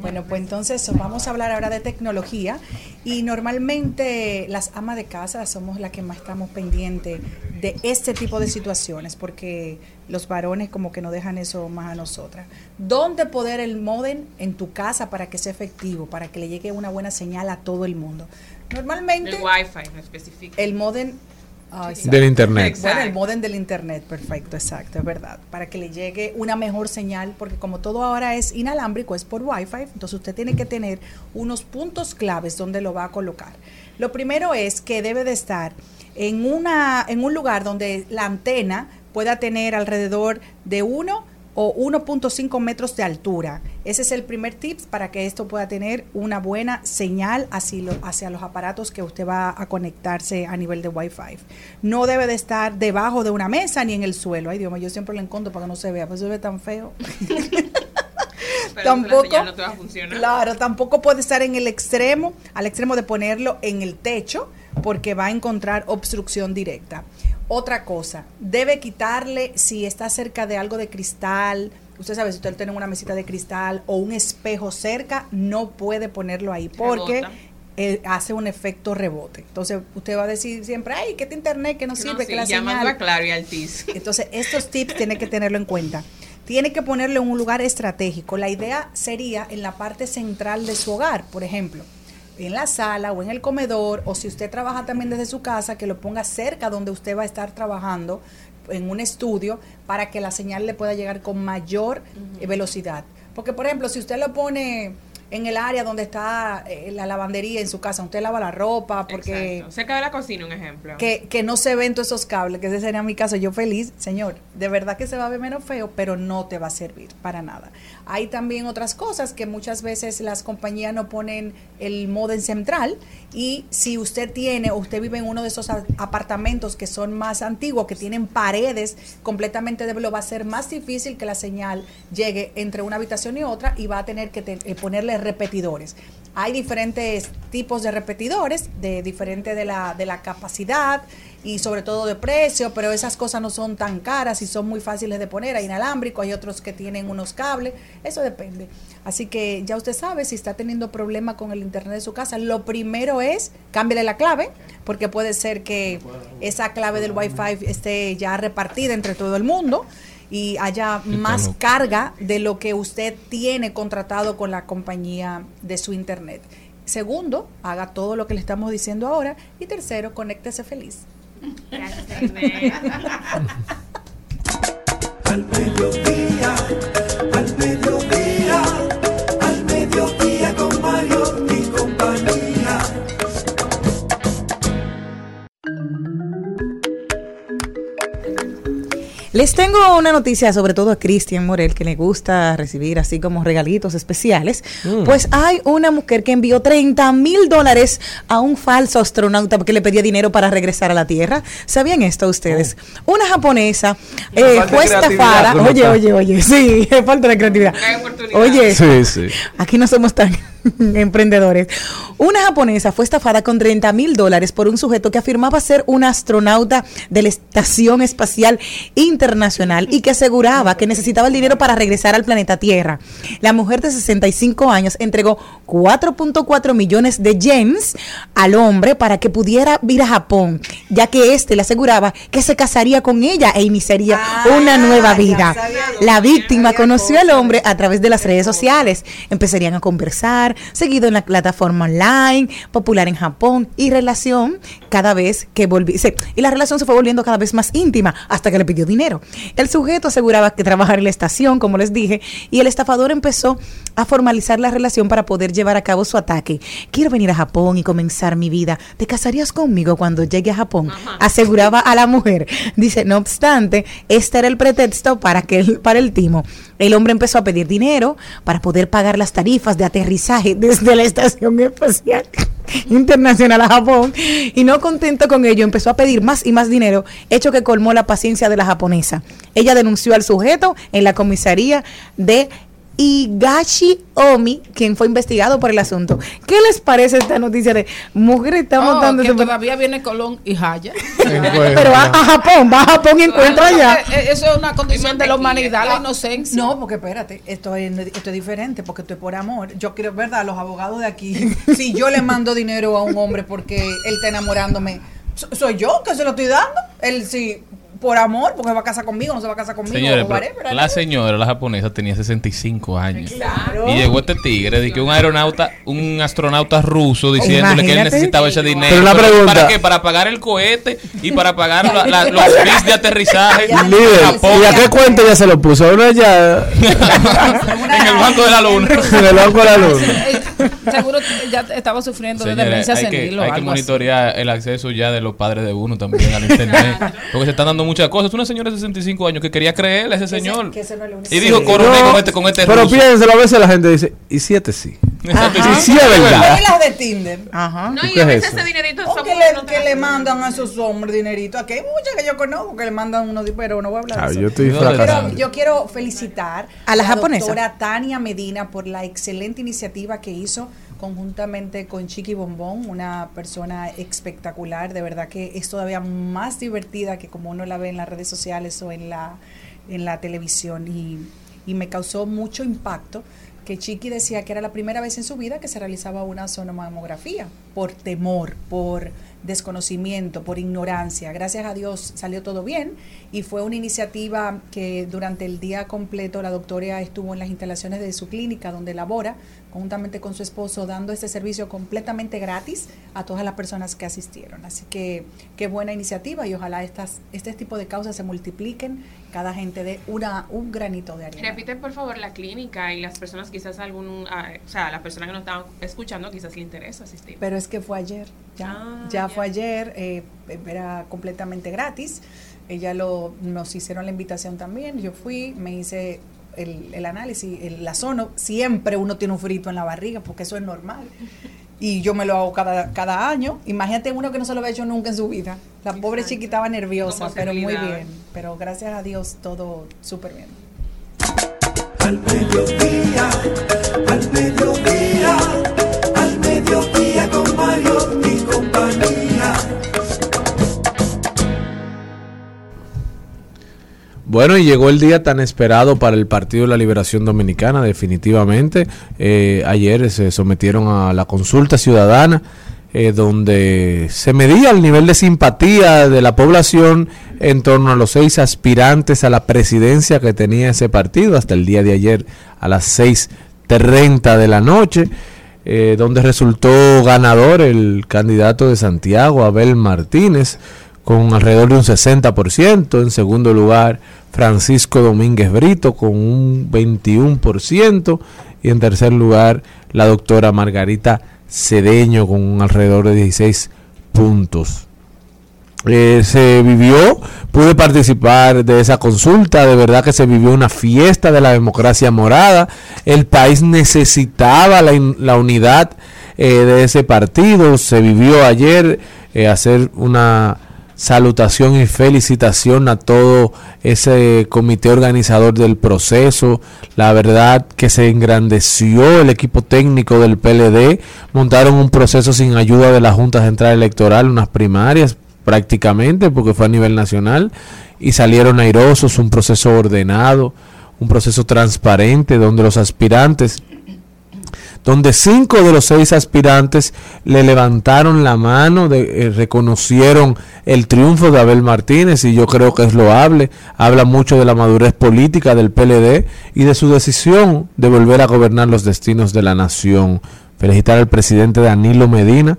Bueno, pues entonces vamos a hablar ahora de tecnología y normalmente las amas de casa somos las que más estamos pendientes de este tipo de situaciones porque los varones como que no dejan eso más a nosotras. ¿Dónde poder el modem en tu casa para que sea efectivo, para que le llegue una buena señal a todo el mundo? Normalmente El wifi, no especifica. el modem. Del internet. Exacto. Bueno, el modem del internet, perfecto, exacto, es verdad. Para que le llegue una mejor señal, porque como todo ahora es inalámbrico, es por Wi-Fi, entonces usted tiene que tener unos puntos claves donde lo va a colocar. Lo primero es que debe de estar en, una, en un lugar donde la antena pueda tener alrededor de 1 o 1.5 metros de altura. Ese es el primer tip para que esto pueda tener una buena señal hacia, lo- hacia los aparatos que usted va a conectarse a nivel de Wi-Fi. No debe de estar debajo de una mesa ni en el suelo. Ay, Dios mío, yo siempre lo encontro para que no se vea, pues se ve tan feo. Pero tampoco, no te va a funcionar. claro, tampoco puede estar en el extremo, al extremo de ponerlo en el techo, porque va a encontrar obstrucción directa. Otra cosa, debe quitarle si está cerca de algo de cristal. Usted sabe, si usted tiene una mesita de cristal o un espejo cerca, no puede ponerlo ahí porque eh, hace un efecto rebote. Entonces, usted va a decir siempre, ay, que este internet que no sirve, sí, que la llamando señal. a Claro y Altiz. Entonces, estos tips tiene que tenerlo en cuenta. Tiene que ponerlo en un lugar estratégico. La idea sería en la parte central de su hogar, por ejemplo, en la sala o en el comedor, o si usted trabaja también desde su casa, que lo ponga cerca donde usted va a estar trabajando en un estudio para que la señal le pueda llegar con mayor eh, velocidad. Porque, por ejemplo, si usted lo pone en el área donde está eh, la lavandería en su casa, usted lava la ropa, porque Exacto. Cerca de la cocina, un ejemplo. que, que no se ven todos esos cables, que ese sería mi caso, yo feliz, señor, de verdad que se va a ver menos feo, pero no te va a servir para nada. Hay también otras cosas que muchas veces las compañías no ponen el modem central y si usted tiene o usted vive en uno de esos apartamentos que son más antiguos, que tienen paredes completamente de lo va a ser más difícil que la señal llegue entre una habitación y otra y va a tener que te- eh, ponerle repetidores. Hay diferentes tipos de repetidores, de diferente de la, de la capacidad y sobre todo de precio, pero esas cosas no son tan caras y son muy fáciles de poner. Hay inalámbrico, hay otros que tienen unos cables, eso depende. Así que ya usted sabe, si está teniendo problema con el internet de su casa, lo primero es cámbiale la clave, porque puede ser que esa clave del Wi-Fi esté ya repartida entre todo el mundo y haya más carga de lo que usted tiene contratado con la compañía de su internet. Segundo, haga todo lo que le estamos diciendo ahora. Y tercero, conéctese feliz. Al Les tengo una noticia, sobre todo a Cristian Morel, que le gusta recibir así como regalitos especiales. Pues hay una mujer que envió 30 mil dólares a un falso astronauta porque le pedía dinero para regresar a la Tierra. ¿Sabían esto ustedes? Una japonesa eh, fue estafada. ¿cómo Oye, oye, oye, sí, falta de creatividad. Oye, Sí, sí. Aquí no somos tan emprendedores. Una japonesa fue estafada con 30 mil dólares por un sujeto que afirmaba ser un astronauta de la Estación Espacial Internacional y que aseguraba que necesitaba el dinero para regresar al planeta Tierra. La mujer de 65 años entregó 4.4 millones de yens al hombre para que pudiera ir a Japón, ya que éste le aseguraba que se casaría con ella e iniciaría una nueva vida. La víctima conoció al hombre a través de las redes sociales. Empezarían a conversar, seguido en la plataforma online, popular en Japón, y relación cada vez que volví. se- Y la relación se fue volviendo cada vez más íntima hasta que le pidió dinero. El sujeto aseguraba que trabajaba en la estación, como les dije, y el estafador empezó a formalizar la relación para poder llevar a cabo su ataque. Quiero venir a Japón y comenzar mi vida. ¿Te casarías conmigo cuando llegue a Japón? Aseguraba a la mujer. Dice, no obstante, este era el pretexto para que para el timo. El hombre empezó a pedir dinero para poder pagar las tarifas de aterrizaje desde la estación espacial internacional a Japón y no contento con ello empezó a pedir más y más dinero, hecho que colmó la paciencia de la japonesa. Ella denunció al sujeto en la comisaría de Higashi Omi, quien fue investigado por el asunto. ¿Qué les parece esta noticia de mujer está Oh, montando que este- todavía viene Colón y Jaya. Pero va a Japón, va a Japón y encuentra allá. eh, Eso es una condición de la humanidad, la inocencia. No, porque espérate, esto es, esto es diferente, porque esto es por amor. Yo quiero, ¿verdad? Los abogados de aquí, si yo le mando dinero a un hombre porque él está enamorándome, so- soy yo que se lo estoy dando. Él sí, por amor, porque va a casar conmigo, no se va a casar conmigo. Señores, o pero whatever, la señora, la japonesa, tenía 65 años. Claro. Y llegó este tigre de que un aeronauta, un astronauta ruso diciéndole que él necesitaba ese dinero. Pero una pregunta. ¿Para qué? Para pagar el cohete y para pagar la- la- los fees de aterrizaje. ¿y a qué cuenta ya se lo puso? Uno ya En el banco de la luna. en el banco de la luz. Seguro que ya estaba sufriendo de demencia hay que, senil hay que algo así. monitorear el acceso ya de los padres de uno también al internet. Porque se están dando muchas cosas. Una señora de 65 años que quería creerle a ese señor. que ese no es lo único. Y dijo, Sí. coroné No, con este, con este Pero ruso. piénselo, a veces la gente dice, ¿y siete sí? Y sí, es verdad. Las de Tinder. Ajá. No, y ¿Qué a es veces eso? ese dinerito son que le, que le mandan a esos hombres dinerito. Aquí hay muchas que yo conozco que le mandan unos, pero no voy a hablar Ah, de eso. yo estoy ¿Dónde fracasando. Pero yo quiero felicitar A la japonesa. doctora Tania Medina por la excelente iniciativa que hizo conjuntamente con Chiqui Bombón, una persona espectacular, de verdad que es todavía más divertida que como uno la ve en las redes sociales o en la, en la televisión. Y, y me causó mucho impacto que Chiqui decía que era la primera vez en su vida que se realizaba una sonomamografía por temor, por desconocimiento, por ignorancia. Gracias a Dios salió todo bien y fue una iniciativa que durante el día completo la doctora estuvo en las instalaciones de su clínica donde labora, conjuntamente con su esposo, dando este servicio completamente gratis a todas las personas que asistieron. Así que qué buena iniciativa y ojalá estas, este tipo de causas se multipliquen, cada gente dé una, un granito de arena. Repite por favor la clínica y las personas quizás algún, ah, o sea, las personas que nos están escuchando quizás le interesa asistir. Pero es que fue ayer, ya, Ah, ya ya. fue ayer, eh, era completamente gratis. Ella lo, nos hicieron la invitación también, yo fui, me hice el, el análisis, el, la zona, siempre uno tiene un frito en la barriga, porque eso es normal. Y yo me lo hago cada, cada año. Imagínate uno que no se lo había hecho nunca en su vida. La pobre Exacto. chiquita estaba nerviosa, pero muy bien. Pero gracias a Dios todo súper bien. Al mediodía, al mediodía, al mediodía con Mario y compañía. Bueno, y llegó el día tan esperado para el Partido de la Liberación Dominicana, definitivamente. Eh, ayer se sometieron a la consulta ciudadana, eh, donde se medía el nivel de simpatía de la población en torno a los seis aspirantes a la presidencia que tenía ese partido hasta el día de ayer a las 6.30 de la noche. Eh, donde resultó ganador el candidato de Santiago, Abel Martínez, con alrededor de un 60%. En segundo lugar, Francisco Domínguez Brito, con un 21%. Y en tercer lugar, la doctora Margarita Cedeño, con un alrededor de 16 puntos. Eh, se vivió, pude participar de esa consulta, de verdad que se vivió una fiesta de la democracia morada, el país necesitaba la, la unidad eh, de ese partido, se vivió ayer eh, hacer una salutación y felicitación a todo ese comité organizador del proceso. La verdad que se engrandeció el equipo técnico del PLD. Montaron un proceso sin ayuda de la Junta Central Electoral, unas primarias prácticamente, porque fue a nivel nacional, y salieron airosos, un proceso ordenado, un proceso transparente, donde los aspirantes donde cinco de los seis aspirantes le levantaron la mano, eh, reconocieron el triunfo de Abel Martínez y yo creo que es loable, habla mucho de la madurez política del PLD y de su decisión de volver a gobernar los destinos de la nación. Felicitar al presidente Danilo Medina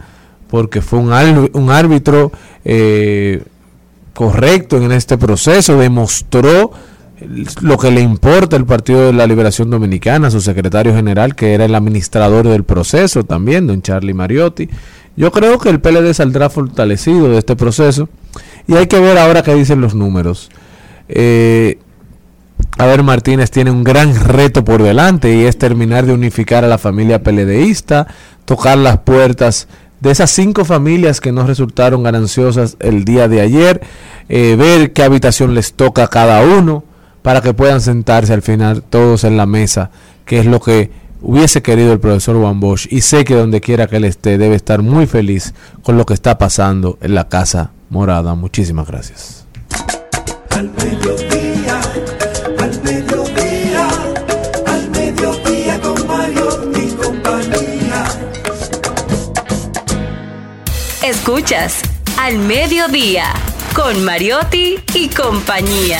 porque fue un árbitro eh, correcto en este proceso, demostró lo que le importa el Partido de la Liberación Dominicana, su secretario general, que era el administrador del proceso también, don Charlie Mariotti. Yo creo que el PLD saldrá fortalecido de este proceso y hay que ver ahora qué dicen los números. Eh, a ver, Martínez tiene un gran reto por delante y es terminar de unificar a la familia PLDista, tocar las puertas de esas cinco familias que no resultaron gananciosas el día de ayer, eh, ver qué habitación les toca a cada uno para que puedan sentarse al final todos en la mesa, que es lo que hubiese querido el profesor Juan Bosch. Y sé que donde quiera que él esté debe estar muy feliz con lo que está pasando en la Casa Morada. Muchísimas gracias. Al mediodía, al mediodía, al mediodía con Mario y compañía. Escuchas Al Mediodía con Mariotti y compañía.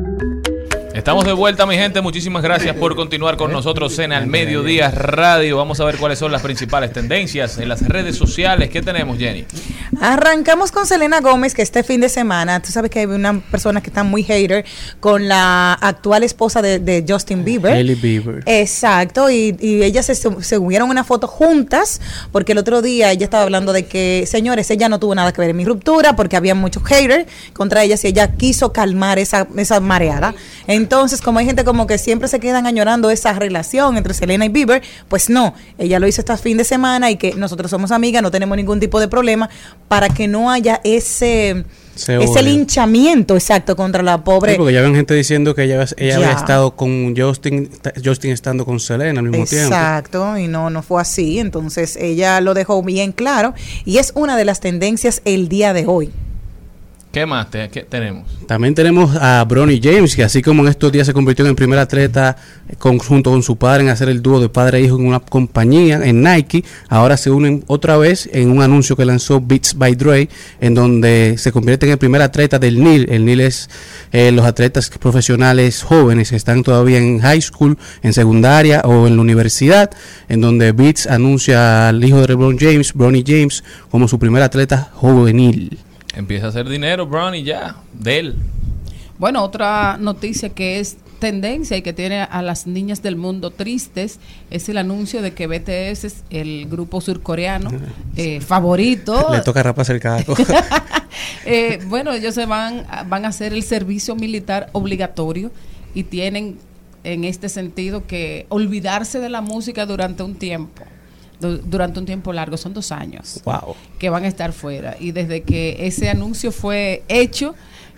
Estamos de vuelta, mi gente. Muchísimas gracias por continuar con nosotros en Al Mediodía Radio. Vamos a ver cuáles son las principales tendencias en las redes sociales. ¿Qué tenemos, Jenny? Arrancamos con Selena Gómez, que este fin de semana, tú sabes que hay una persona que está muy hater con la actual esposa de, de Justin Bieber. Hailey Bieber. Exacto, y, y ellas se, se subieron una foto juntas, porque el otro día ella estaba hablando de que, señores, ella no tuvo nada que ver en mi ruptura, porque había muchos haters contra ellas y ella quiso calmar esa, esa mareada. Entonces, como hay gente como que siempre se quedan añorando esa relación entre Selena y Bieber, pues no, ella lo hizo este fin de semana y que nosotros somos amigas, no tenemos ningún tipo de problema, para que no haya ese... Ese linchamiento exacto contra la pobre Sí, porque ya ven gente diciendo que ella, había estado con Justin, Justin estando con Selena al mismo tiempo. Exacto, y no, no fue así. Entonces ella lo dejó bien claro y es una de las tendencias el día de hoy. ¿Qué más tenemos? También tenemos a Bronny James, que así como en estos días se convirtió en el primer atleta con- junto con su padre en hacer el dúo de padre e hijo en una compañía, en Nike, ahora se unen otra vez en un anuncio que lanzó Beats by Dre, en donde se convierte en el primer atleta del NIL. El NIL es eh, los atletas profesionales jóvenes que están todavía en high school, en secundaria o en la universidad, en donde Beats anuncia al hijo de LeBron James, Bronny James, como su primer atleta juvenil. Empieza a hacer dinero, Brown, y ya, de él. Bueno, otra noticia que es tendencia y que tiene a las niñas del mundo tristes es el anuncio de que BTS es el grupo surcoreano eh, favorito. Le toca raparse el caco. Eh, bueno, ellos se van, a- van a hacer el servicio militar obligatorio y tienen en este sentido que olvidarse de la música durante un tiempo durante un tiempo largo, son dos años Wow. que van a estar fuera. Y desde que ese anuncio fue hecho,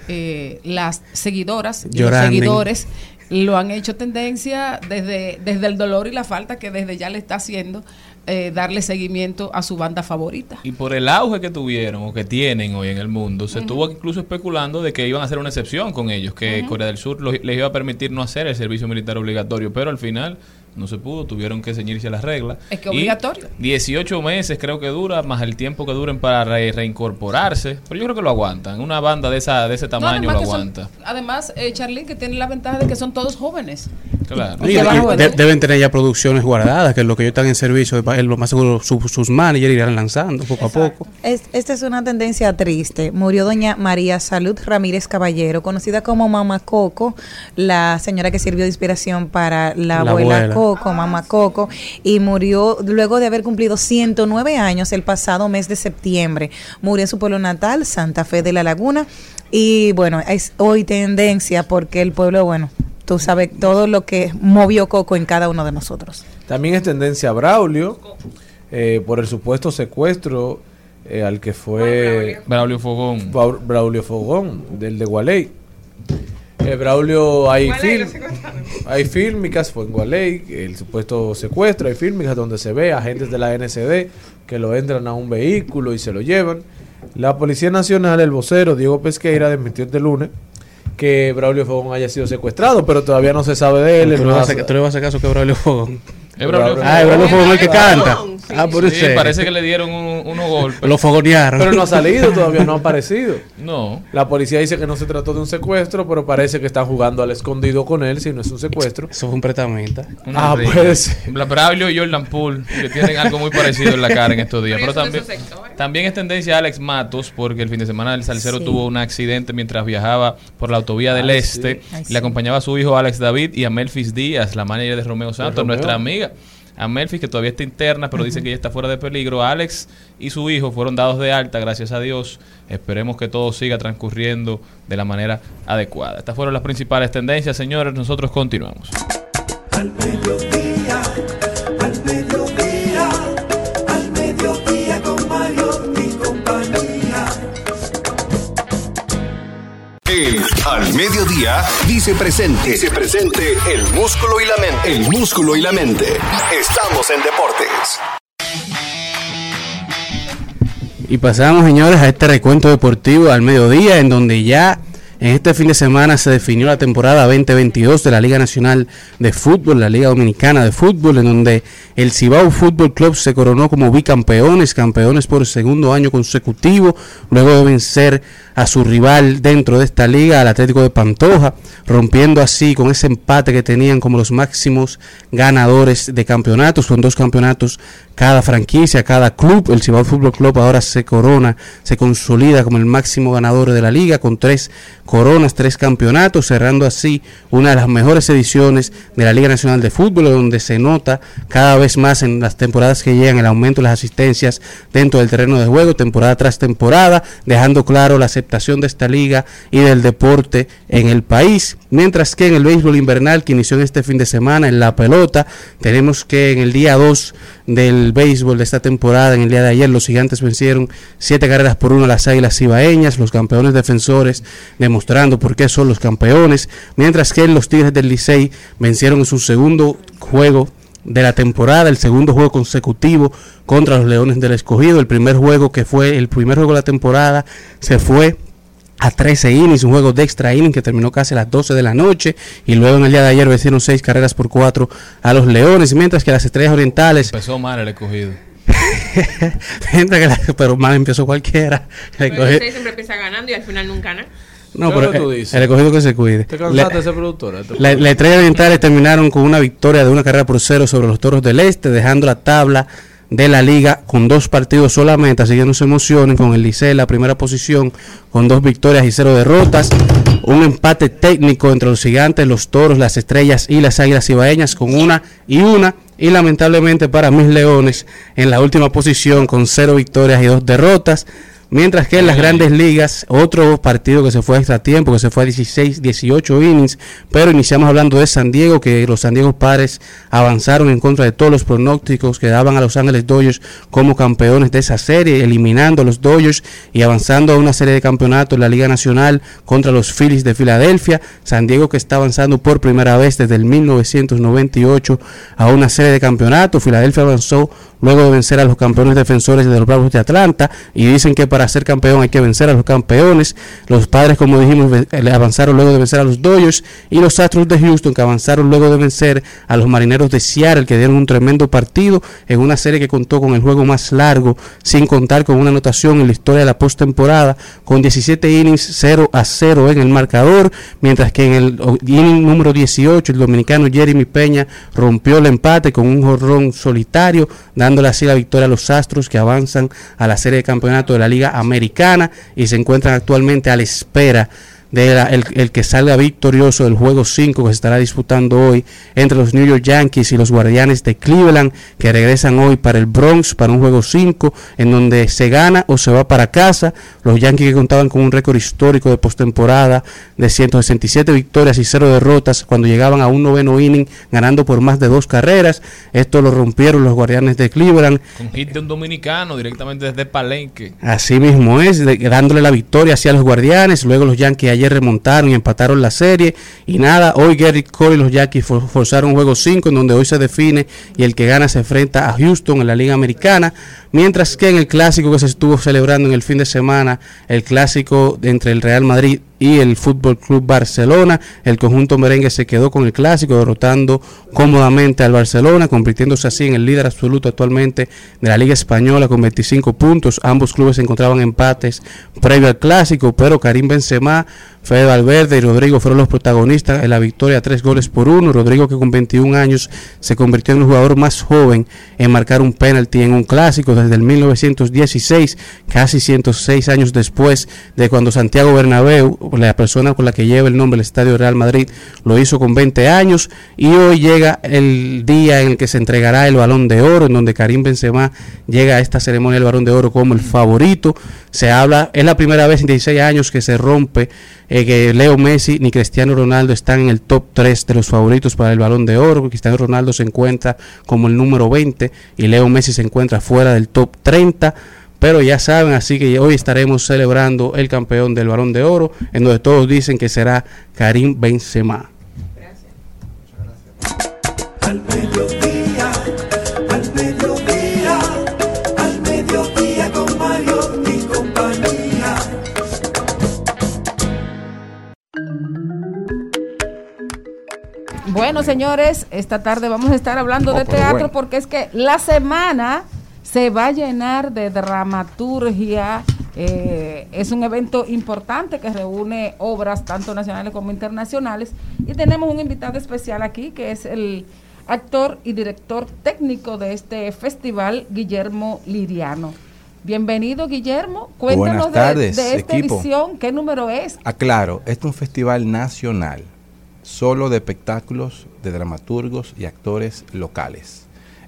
eh, las seguidoras y los seguidores lo han hecho tendencia desde, desde el dolor y la falta que desde ya le está haciendo eh, darle seguimiento a su banda favorita. Y por el auge que tuvieron o que tienen hoy en el mundo, se estuvo incluso especulando de que iban a hacer una excepción con ellos, que Corea del Sur lo- les iba a permitir no hacer el servicio militar obligatorio, pero al final no se pudo, tuvieron que ceñirse a las reglas. Es que Y obligatorio. 18 meses creo que dura, más el tiempo que duren para re- reincorporarse, pero yo creo que lo aguantan. Una banda de esa de ese tamaño además lo son- aguanta. además, eh, Charly, que tiene la ventaja de que son todos jóvenes. Claro. Y- y de- deben tener ya producciones guardadas, que es lo que ellos están en servicio, de lo más seguro su- sus managers irán lanzando poco a poco. Es- esta es una tendencia triste. Murió doña María Salud Ramírez Caballero, conocida como Mama Coco, la señora que sirvió de inspiración para la, La abuela, abuela. Coco, Mama Coco, y murió luego de haber cumplido 109 años el pasado mes de septiembre. Murió en su pueblo natal, Santa Fe de la Laguna, y bueno, es hoy tendencia porque el pueblo, bueno, tú sabes todo lo que movió Coco en cada uno de nosotros. También es tendencia Braulio eh, por el supuesto secuestro eh, al que fue Braulio Fogón. Bra- Braulio Fogón, del de Gualey. Eh, Braulio, hay, film, hay fílmicas, fue en Gualey, el supuesto secuestro, hay fílmicas donde se ve agentes de la NCD que lo entran a un vehículo y se lo llevan. La Policía Nacional, el vocero Diego Pesqueira, desmintió este lunes que Braulio Fogón haya sido secuestrado, pero todavía no se sabe de él. él ¿Tú no le ha- vas a, tú le vas a hacer caso que Braulio Fogón? Ah, es Braulio Fogón el que canta. Sí. Ah, por Sí, eso. parece que le dieron un- unos golpes. Lo fogonearon. Pero no ha salido, todavía no ha aparecido. No. La policía dice que no se trató de un secuestro, pero parece que están jugando al escondido con él, si no es un secuestro. Eso fue un pretamenta. Una Ah, puede ser. Braulio y Jordan Poole, que tienen algo muy parecido en la cara en estos días. Pero también, también es tendencia Alex Matos, porque el fin de semana el Salcero Sí. tuvo un accidente mientras viajaba por la autovía del Ay, Este. sí. Ay, y sí. Le acompañaba a su hijo Alex David y a Melfis Díaz, la manager de Romeo Santos, Romeo. nuestra amiga. A Melfis, que todavía está interna, pero dicen que ya está fuera de peligro. Alex y su hijo fueron dados de alta, gracias a Dios. Esperemos que todo siga transcurriendo de la manera adecuada. Estas fueron las principales tendencias, señores. Nosotros continuamos. Al mediodía, al mediodía, Al Mediodía dice presente. Dice presente el músculo y la mente. El músculo y la mente. Estamos en deportes. Y pasamos, señores, a este recuento deportivo al mediodía, en donde ya en este fin de semana se definió la temporada 2022 de la Liga Nacional de Fútbol, la Liga Dominicana de Fútbol, en donde el Cibao Fútbol Club se coronó como bicampeones, campeones por segundo año consecutivo, luego de vencer a su rival dentro de esta liga, al Atlético de Pantoja, rompiendo así con ese empate que tenían como los máximos ganadores de campeonatos, con dos campeonatos cada franquicia, cada club. El Cibao Fútbol Club ahora se corona, se consolida como el máximo ganador de la liga, con tres coronas, tres campeonatos, cerrando así una de las mejores ediciones de la Liga Nacional de Fútbol, donde se nota cada vez más en las temporadas que llegan el aumento de las asistencias dentro del terreno de juego, temporada tras temporada, dejando claro la de esta liga y del deporte en el país. Mientras que en el béisbol invernal que inició este fin de semana en la pelota, tenemos que en el día 2 del béisbol de esta temporada, en el día de ayer, los gigantes vencieron siete carreras por uno a las águilas cibaeñas, los campeones defensores demostrando por qué son los campeones, mientras que los tigres del Licey vencieron en su segundo juego de la temporada, el segundo juego consecutivo contra los Leones del Escogido, el primer juego que fue el primer juego de la temporada se fue a 13 innings, un juego de extra inning que terminó casi a las 12 de la noche y luego en el día de ayer vencieron seis carreras por cuatro a los Leones, mientras que las Estrellas Orientales, Empezó mal el escogido. mientras que la- pero mal empezó cualquiera. El escogido- siempre empieza ganando y al final nunca gana. no, ¿Qué pero tú el, dices? el escogido que se cuide. ¿Te cansaste La- de ser productora? La, la Estrella Orientales terminaron con una victoria de una carrera por cero sobre los Toros del Este, dejando la tabla de la liga con dos partidos solamente, así que no se emocionen con el Licey en la primera posición con dos victorias y cero derrotas, un empate técnico entre los gigantes, los toros, las estrellas y las águilas cibaeñas con una y una y lamentablemente para mis leones en la última posición con cero victorias y dos derrotas. Mientras que en las grandes ligas, otro partido que se fue a extra tiempo, que se fue a 16, 18 innings, pero iniciamos hablando de San Diego, que los San Diego Padres avanzaron en contra de todos los pronósticos que daban a Los Ángeles Dodgers como campeones de esa serie, eliminando a los Dodgers y avanzando a una serie de campeonatos en la Liga Nacional contra los Phillies de Filadelfia. San Diego que está avanzando por primera vez desde el 1998 a una serie de campeonatos. Filadelfia avanzó luego de vencer a los campeones defensores de los Bravos de Atlanta y dicen que para ser campeón hay que vencer a los campeones. Los padres, como dijimos, avanzaron luego de vencer a los Dodgers y los Astros de Houston que avanzaron luego de vencer a los Marineros de Seattle que dieron un tremendo partido en una serie que contó con el juego más largo sin contar con una anotación en la historia de la postemporada con 17 innings 0 a 0 en el marcador, mientras que en el inning número 18 el dominicano Jeremy Peña rompió el empate con un jorrón solitario, dándole así la victoria a los Astros que avanzan a la serie de campeonato de la Liga Americana y se encuentran actualmente a la espera de la- el, el que salga victorioso del juego 5 que se estará disputando hoy entre los New York Yankees y los Guardianes de Cleveland que regresan hoy para el Bronx para un juego 5 en donde se gana o se va para casa. Los Yankees que contaban con un récord histórico de postemporada de 167 victorias y 0 derrotas cuando llegaban a un noveno inning ganando por más de dos carreras. Esto lo rompieron los Guardianes de Cleveland Con hit de un dominicano directamente desde Palenque. Así mismo es, de- dándole la victoria hacia los guardianes. Luego los Yankees remontaron y empataron la serie. Y nada, hoy Gary Cole y los Yankees for- forzaron juego 5, en donde hoy se define y el que gana se enfrenta a Houston en la Liga Americana. Mientras que en el clásico que se estuvo celebrando en el fin de semana, el clásico entre el Real Madrid y el Fútbol Club Barcelona. El conjunto merengue se quedó con el clásico, derrotando cómodamente al Barcelona, convirtiéndose así en el líder absoluto actualmente de la Liga Española con 25 puntos. Ambos clubes se encontraban empates previo al clásico, pero Karim Benzema, Fede Valverde y Rodrigo fueron los protagonistas en la victoria, tres goles por uno. Rodrigo que con 21 años se convirtió en el jugador más joven en marcar un penalti en un clásico desde el 1916, casi 106 años después de cuando Santiago Bernabéu, la persona con la que lleva el nombre del Estadio Real Madrid, lo hizo con 20 años y hoy llega el día en el que se entregará el Balón de Oro, en donde Karim Benzema llega a esta ceremonia del Balón de Oro como el favorito. Se habla, es la primera vez en 16 años que se rompe eh, que Leo Messi ni Cristiano Ronaldo están en el top 3 de los favoritos para el Balón de Oro. Cristiano Ronaldo se encuentra como el número 20 y Leo Messi se encuentra fuera del top 30. Pero ya saben, así que hoy estaremos celebrando el campeón del Balón de Oro, en donde todos dicen que será Karim Benzema. Al mediodía, al mediodía, al mediodía con Mario y compañía. Bueno, señores, esta tarde vamos a estar hablando Oh, de teatro bueno. porque es que la semana se va a llenar de dramaturgia. eh, es un evento importante que reúne obras tanto nacionales como internacionales. Y tenemos un invitado especial aquí que es el actor y director técnico de este festival, Guillermo Liriano. Bienvenido, Guillermo. Cuéntanos tardes, de, de esta equipo. edición. ¿Qué número es? Aclaro, este es un festival nacional, solo de espectáculos de dramaturgos y actores locales.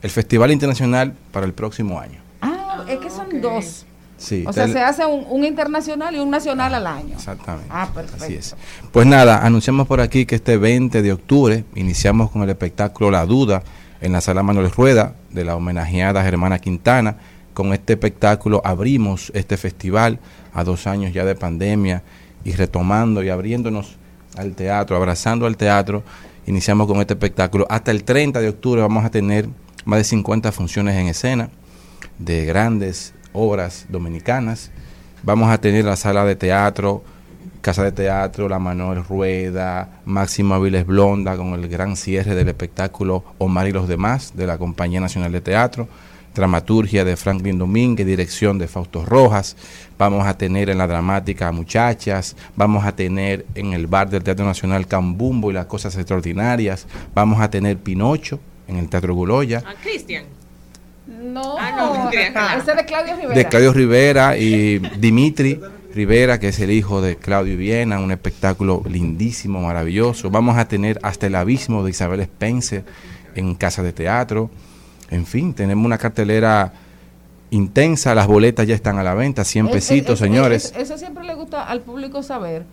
El Festival Internacional para el próximo año. Ah, es que son dos. Sí, O sea, se hace un, un internacional y un nacional al año. Exactamente. Ah, perfecto. Así es. Pues nada, anunciamos por aquí que este 20 de octubre iniciamos con el espectáculo La Duda en la sala Manuel Rueda de la homenajeada Germana Quintana. Con este espectáculo abrimos este festival a dos años ya de pandemia y retomando y abriéndonos al teatro, abrazando al teatro. Iniciamos con este espectáculo. Hasta el 30 de octubre vamos a tener más de 50 funciones en escena de grandes obras dominicanas. Vamos a tener la sala de teatro, Casa de Teatro, La Manuel Rueda, Máximo Aviles Blonda, con el gran cierre del espectáculo Omar y los demás de la Compañía Nacional de Teatro, dramaturgia de Franklin Domínguez, dirección de Fausto Rojas. Vamos a tener en la dramática Muchachas, vamos a tener en el bar del Teatro Nacional Cambumbo y las cosas extraordinarias, vamos a tener Pinocho en el Teatro Guloya. Ah, Cristian. No, Ah, no, ese de Claudio Rivera. de Claudio Rivera y Dimitri Rivera, que es el hijo de Claudio Viena, un espectáculo lindísimo, maravilloso. Vamos a tener hasta el abismo de Isabel Spencer en Casa de Teatro. En fin, tenemos una cartelera intensa. Las boletas ya están a la venta, 100 Es- es- pesitos, es- señores. es- eso siempre le gusta al público saber.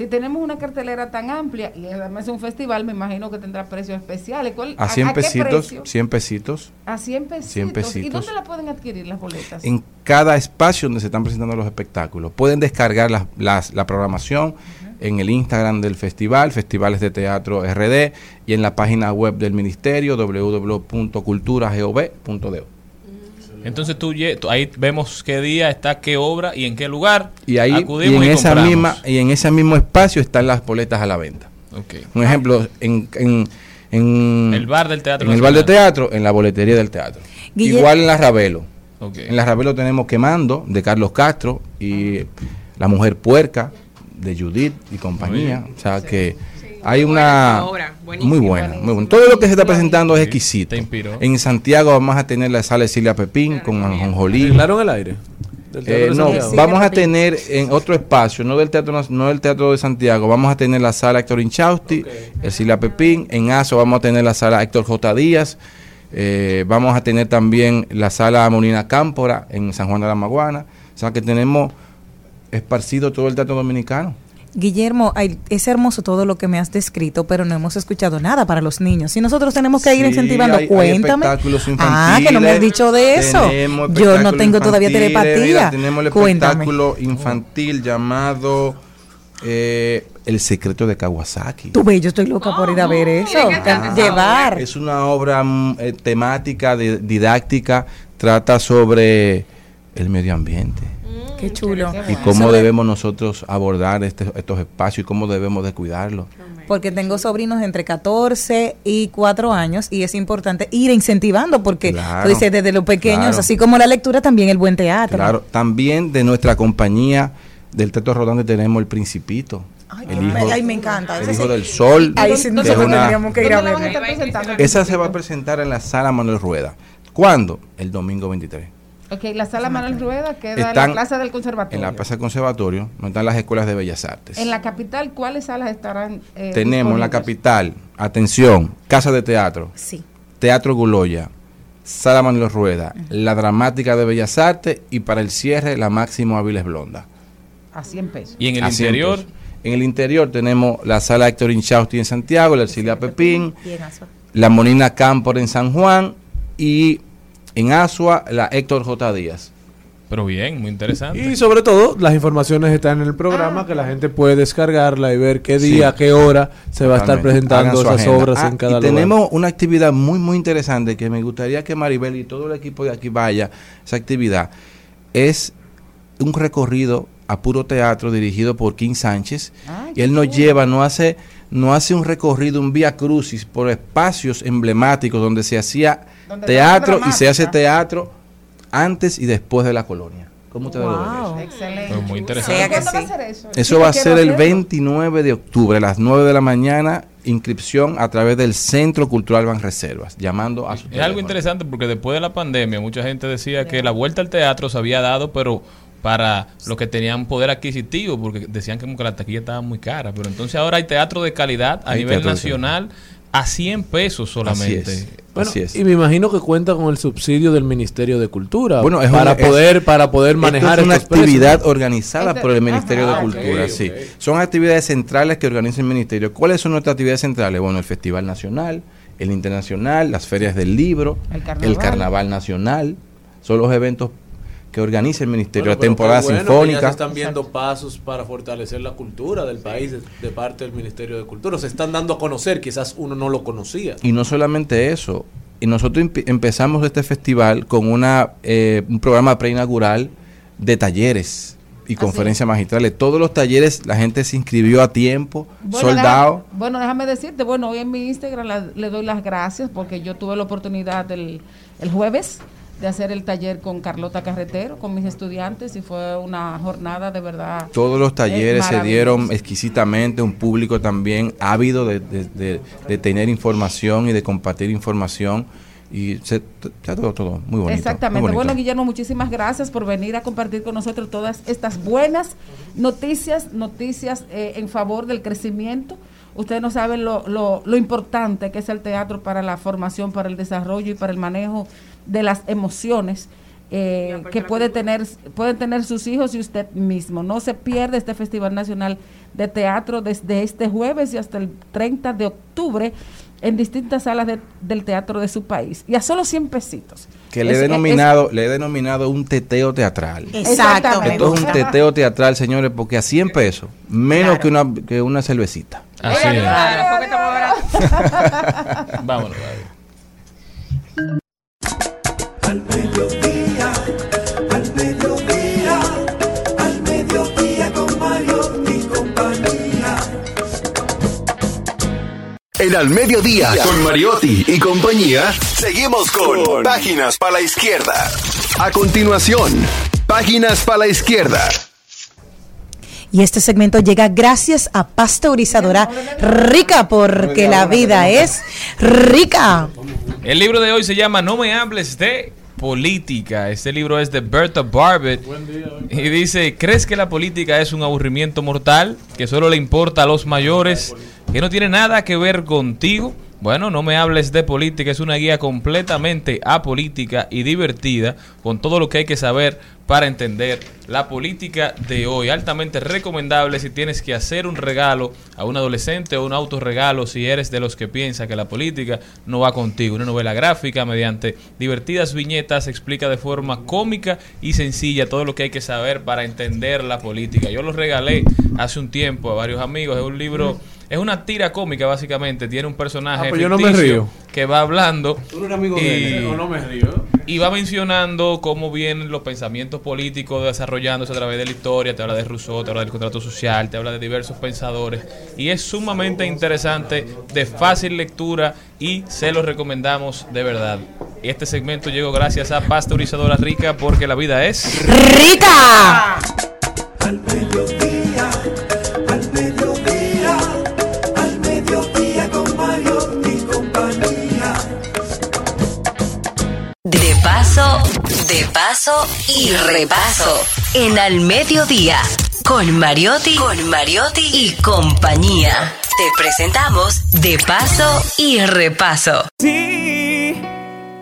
Si tenemos una cartelera tan amplia y además es un festival, me imagino que tendrá precios especiales. ¿Cuál- a 100 qué pesitos, precio? 100 pesitos. A 100 pesitos. 100 ¿Y pesitos. dónde la pueden adquirir las boletas? En cada espacio donde se están presentando los espectáculos. Pueden descargar las- las- la programación en el Instagram del festival, Festivales de Teatro RD, y en la página web del ministerio, www.culturagov.do. Entonces tú, ahí vemos qué día está, qué obra y en qué lugar. Y ahí y acudimos en y esa compramos. misma y en ese mismo espacio están las boletas a la venta. Ok. Un ejemplo en, en, en- El bar del Teatro en el bar de Nacional. teatro, en la boletería del teatro. Igual en la Ravelo. En la Ravelo tenemos Quemando de Carlos Castro y La Mujer Puerca de Judith y compañía. O sea que hay una obra, muy buena, muy buena. Todo lo que se está presentando es exquisito. En Santiago vamos a tener la sala de Silvia Pepín con Anjonjolí. ¿Arreglaron el aire? Del Eh, no, vamos a tener en otro espacio, no del teatro, no del teatro de Santiago, vamos a tener la sala Héctor Inchausti, el Sila Pepín, en ASO vamos a tener la sala Héctor J. Díaz, eh, vamos a tener también la sala Molina Cámpora en San Juan de la Maguana, o sea que tenemos esparcido todo el teatro dominicano. Guillermo, es hermoso todo lo que me has descrito, pero no hemos escuchado nada para los niños. Si nosotros tenemos que ir Sí, incentivando, hay- hay cuéntame. espectáculos ah, que no me has dicho de eso. Yo no tengo todavía telepatía. mira, tenemos el cuéntame. espectáculo infantil llamado eh, El secreto de Kawasaki. Tú ves, yo estoy loca por ir a ver eso. Ah, Llevar. Es una obra mm, eh, temática, de- didáctica, trata sobre el medio ambiente Qué chulo. y cómo debemos nosotros abordar este- estos espacios y cómo debemos de cuidarlos. Porque tengo sobrinos entre 14 y 4 años y es importante ir incentivando porque Claro, tú dices desde los pequeños, claro. así como la lectura, también el buen teatro. Claro, también de nuestra compañía del Teatro Rodante tenemos El Principito. el hijo, me- ay, me encanta. el hijo sí. del sol. Ahí sí nosotros una- tendríamos que ir esa se va a presentar en la sala Manuel Rueda. ¿Cuándo? El domingo 23. Ok, la sala Manuel Rueda queda en la plaza del conservatorio. En la Plaza del Conservatorio, donde están las escuelas de Bellas Artes. En la capital, ¿cuáles salas estarán? eh, Tenemos en la capital, atención, Casa de Teatro, Sí. Teatro Guloya, Sala Manuel Rueda, la Dramática de Bellas Artes y para el cierre la Máximo Aviles Blonda. A 100 pesos. Y en el A 100 interior, pesos. En el interior tenemos la sala Héctor Inchausti en Santiago, la Ercilia Pepín, la Monina Cámpor en San Juan y en Asua la Héctor J. Díaz. pero bien, muy interesante. Y sobre todo, las informaciones están en el programa, que la gente puede descargarla y ver qué día, Sí. qué hora se va a estar presentando esas agenda. obras Ah, en cada y lugar. tenemos una actividad muy, muy interesante que me gustaría que Maribel y todo el equipo de aquí vaya. Esa actividad es un recorrido a puro teatro dirigido por King Sánchez. Ay, y él nos lleva, no hace, no hace un recorrido, un vía crucis por espacios emblemáticos donde se hacía teatro y se hace teatro antes y después de la colonia. ¿Cómo ustedes lo ven eso? Wow. Excelente. Pues muy interesante. Sea que ¿Cuándo va a ser eso? Eso va a ser el hacerlo. 29 de octubre, a las 9 de la mañana, inscripción a través del Centro Cultural Banreservas, llamando a su Es algo interesante porque después de la pandemia mucha gente decía que la vuelta al teatro se había dado, pero para los que tenían poder adquisitivo, porque decían que la taquilla estaba muy cara. Pero entonces ahora hay teatro de calidad a Hay nivel nacional a 100 pesos solamente. Así es. Bueno, Así es. y me imagino que cuenta con el subsidio del Ministerio de Cultura Bueno, es para una- es- poder para poder Esto manejar es una estos precios. actividad organizada Este- por el Ministerio Ajá, de ok, Cultura, sí. Son actividades centrales que organiza el Ministerio. ¿Cuáles son nuestras actividades centrales? Bueno, el Festival Nacional, el Internacional, las ferias del libro, El carnaval. el Carnaval Nacional, son los eventos que organiza el Ministerio, Bueno, la temporada bueno ya sinfónica. se están viendo pasos para fortalecer la cultura del país de, de parte del Ministerio de Cultura. Se están dando a conocer, quizás uno no lo conocía. Y no solamente eso, y nosotros empe- empezamos este festival con una eh, un programa preinaugural de talleres y conferencias magistrales. Todos los talleres la gente se inscribió a tiempo, Bueno, soldado. deja- bueno, déjame decirte, bueno, hoy en mi Instagram la- le doy las gracias porque yo tuve la oportunidad el, el jueves de hacer el taller con Carlota Carretero, con mis estudiantes, y fue una jornada de verdad. Todos los talleres se dieron exquisitamente, un público también ávido de, de- de- de tener información y de compartir información. Y se, ya todo, todo muy bonito. Exactamente. muy bonito. Bueno, Guillermo, muchísimas gracias por venir a compartir con nosotros todas estas buenas noticias, noticias eh, en favor del crecimiento. Ustedes no saben lo, lo, lo importante que es el teatro para la formación, para el desarrollo y para el manejo de las emociones eh, que puede tener, pueden tener sus hijos y usted mismo. No se pierde este Festival Nacional de Teatro desde este jueves y hasta el 30 de octubre en distintas salas de- del teatro de su país. Y a solo 100 pesitos. Que le he Es- denominado, le he denominado un teteo teatral. Exacto. Esto es un teteo teatral, señores, porque a 100 pesos, menos que una que una cervecita. Así es. Vámonos. Al mediodía, al mediodía, al mediodía con Mario y compañía. En Al Mediodía, con Mariotti y compañía, seguimos con Páginas para la Izquierda. A continuación, Páginas para la Izquierda. Y este segmento llega gracias a Pasteurizadora Rica, porque la vida es rica. El libro de hoy se llama No me hables de política. Este libro es de Berta Barbet y dice, ¿crees que la política es un aburrimiento mortal que solo le importa a los mayores, que no tiene nada que ver contigo? Bueno, no me hables de política, es una guía completamente apolítica y divertida, con todo lo que hay que saber para entender la política de hoy. Altamente recomendable si tienes que hacer un regalo a un adolescente o un autorregalo si eres de los que piensa que la política no va contigo. Una novela gráfica mediante divertidas viñetas explica de forma cómica y sencilla todo lo que hay que saber para entender la política. Yo lo regalé hace un tiempo a varios amigos. Es un libro... Es una tira cómica, básicamente. Tiene un personaje Ah, pues yo no me ficticio río. que va hablando ¿Tú eres amigo de él? ¿O no me río? y va mencionando cómo vienen los pensamientos políticos desarrollándose a través de la historia. Te habla de Rousseau, te habla del contrato social, te habla de diversos pensadores. Y es sumamente interesante, de fácil lectura y se lo recomendamos de verdad. Este segmento llegó gracias a Pasteurizadora Rica porque la vida es... ¡Rica! Al paso, de paso y repaso. En Al Mediodía, con Mariotti, con Mariotti y compañía. Te presentamos De paso y repaso. Sí,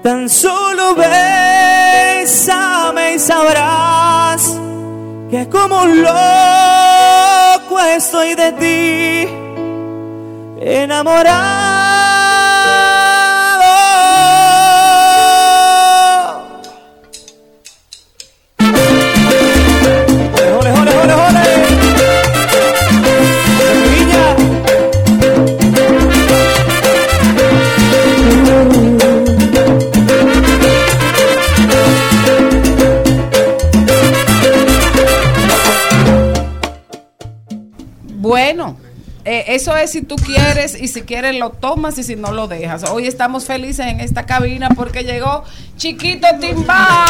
tan solo bésame y sabrás que como un loco estoy de ti, enamorado. Bueno, eh, eso es si tú quieres y si quieres lo tomas y si no lo dejas. Hoy estamos felices en esta cabina porque llegó Chiquito Timbán.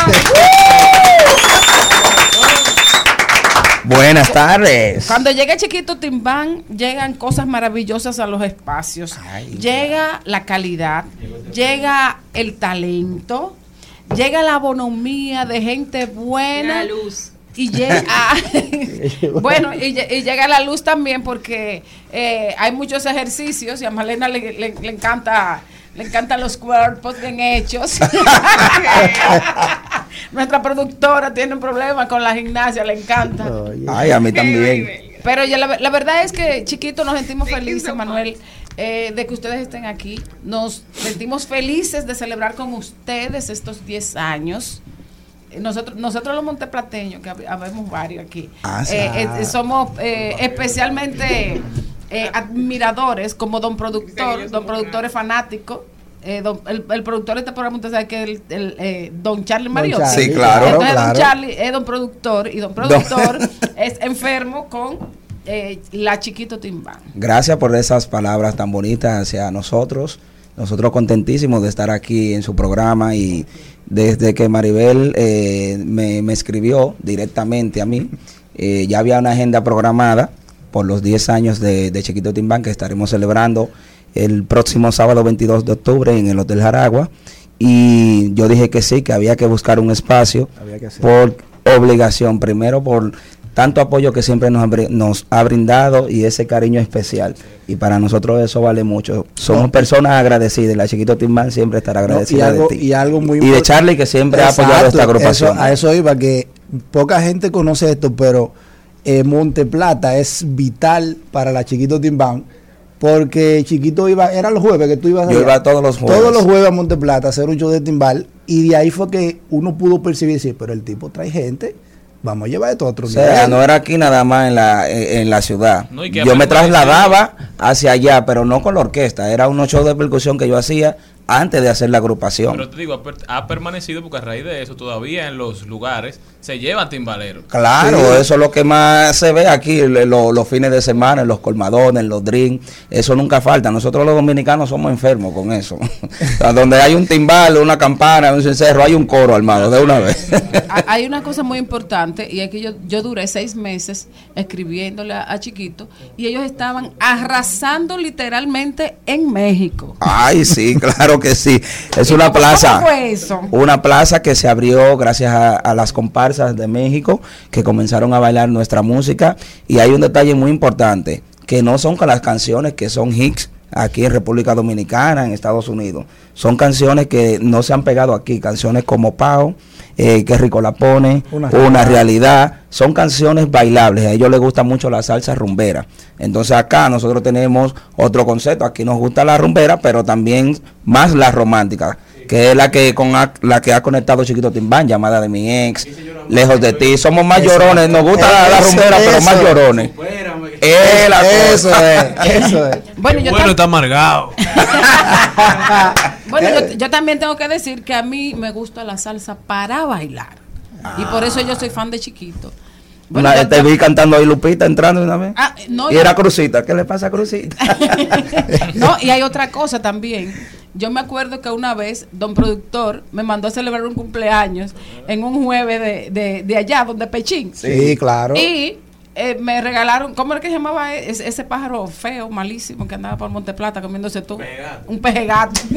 Buenas tardes. Cuando llega Chiquito Timbán, llegan cosas maravillosas a los espacios. llega la calidad, llega el talento, llega la bonomía de gente buena. La luz. Y llega, ah, bueno, y, lle- y llega la luz también porque eh, hay muchos ejercicios y a Malena le, le- le encanta, le encantan los cuerpos bien hechos. Nuestra productora tiene un problema con la gimnasia, le encanta. Ay, a mí también. Pero ya la, la verdad es que, chiquito, nos sentimos felices, Manuel, eh, de que ustedes estén aquí. Nos sentimos felices de celebrar con ustedes estos 10 años. Nosotros, nosotros los monteplateños, que hab- habemos varios aquí, Ah, eh, eh, somos eh, especialmente eh, admiradores como don productor, don productor es fanático. eh, don- el, el productor de este programa, usted sabe que es el, el, eh, don Charlie Mariotti. Sí, claro, Entonces, claro. don Charlie es don productor y don productor es enfermo con eh, la chiquito Timbán. Gracias por esas palabras tan bonitas hacia nosotros. Nosotros contentísimos de estar aquí en su programa y desde que Maribel eh, me, me escribió directamente a mí, eh, ya había una agenda programada por los 10 años de, de Chiquito Timbán que estaremos celebrando el próximo sábado 22 de octubre en el Hotel Jaragua. Y yo dije que sí, que había que buscar un espacio por obligación, primero por tanto apoyo que siempre nos ha, bri- nos ha brindado y ese cariño especial. Y para nosotros eso vale mucho. Somos personas agradecidas. La Chiquito Timbán siempre estará No, y, agradecida algo, de ti. y algo muy Y de Charlie que siempre ha apoyado esta agrupación. eso- a eso iba, que poca gente conoce esto, pero eh, Monte Plata es vital para la Chiquito Timbán. Porque Chiquito iba, era los jueves que tú ibas Yo allá. iba todos los jueves. Todos los jueves a Monte Plata a hacer un show de timbal. Y de ahí fue que uno pudo percibir, decir, pero el tipo trae gente, vamos a llevar esto a otro O sea, nivel. no era aquí nada más en la, en, en la ciudad. No, yo me trasladaba hacia allá, pero no con la orquesta. Era unos shows de percusión que yo hacía antes de hacer la agrupación. Pero te digo, ha, per- ha permanecido porque a raíz de eso todavía en los lugares se llevan timbaleros. Claro, eso es lo que más se ve aquí lo- los fines de semana, en los colmadones, en los drinks. Eso nunca falta. Nosotros los dominicanos somos enfermos con eso. Donde hay un timbal, una campana, un cencerro, hay un coro armado de una vez. Ha- Hay una cosa muy importante y es que yo, yo duré seis meses escribiéndole a, a Chiquito y ellos estaban arrasando literalmente en México. Ay, sí, claro que sí. Es ¿Y una cómo- plaza. cómo fue eso? Una plaza que se abrió gracias a, a las comparsas de México que comenzaron a bailar nuestra música. Y hay un detalle muy importante, que no son con las canciones que son hits aquí en República Dominicana, en Estados Unidos. Son canciones que no se han pegado aquí, canciones como Pau, eh, que rico la pone, Una una, realidad. realidad. Son canciones bailables, a ellos les gusta mucho la salsa rumbera. Entonces acá nosotros tenemos otro concepto, aquí nos gusta la rumbera, pero también más la romántica, que es la que con ha- la que ha conectado Chiquito Timbán, llamada de mi ex, lejos de ti. Somos más Eso. llorones, nos gusta la, la Eso, rumbera, pero más eso. llorones. Es la Eso cosa. es, eso es. Bueno, yo, bueno, está amargado. bueno, yo, yo también tengo que decir que a mí me gusta la salsa para bailar. Y por eso yo soy fan de Chiquito. Bueno, te vi cantando ahí Lupita entrando una vez. Ah, no, y era Crucita, ¿qué le pasa a Crucita? No, y hay otra cosa también. Yo me acuerdo que una vez don productor me mandó a celebrar un cumpleaños en un jueves de, de, de allá, donde Pechín. Sí, claro. Y eh, me regalaron, ¿cómo era que se llamaba ese, ese pájaro feo, malísimo, que andaba por Monte Plata comiéndose tú? Un pejegato.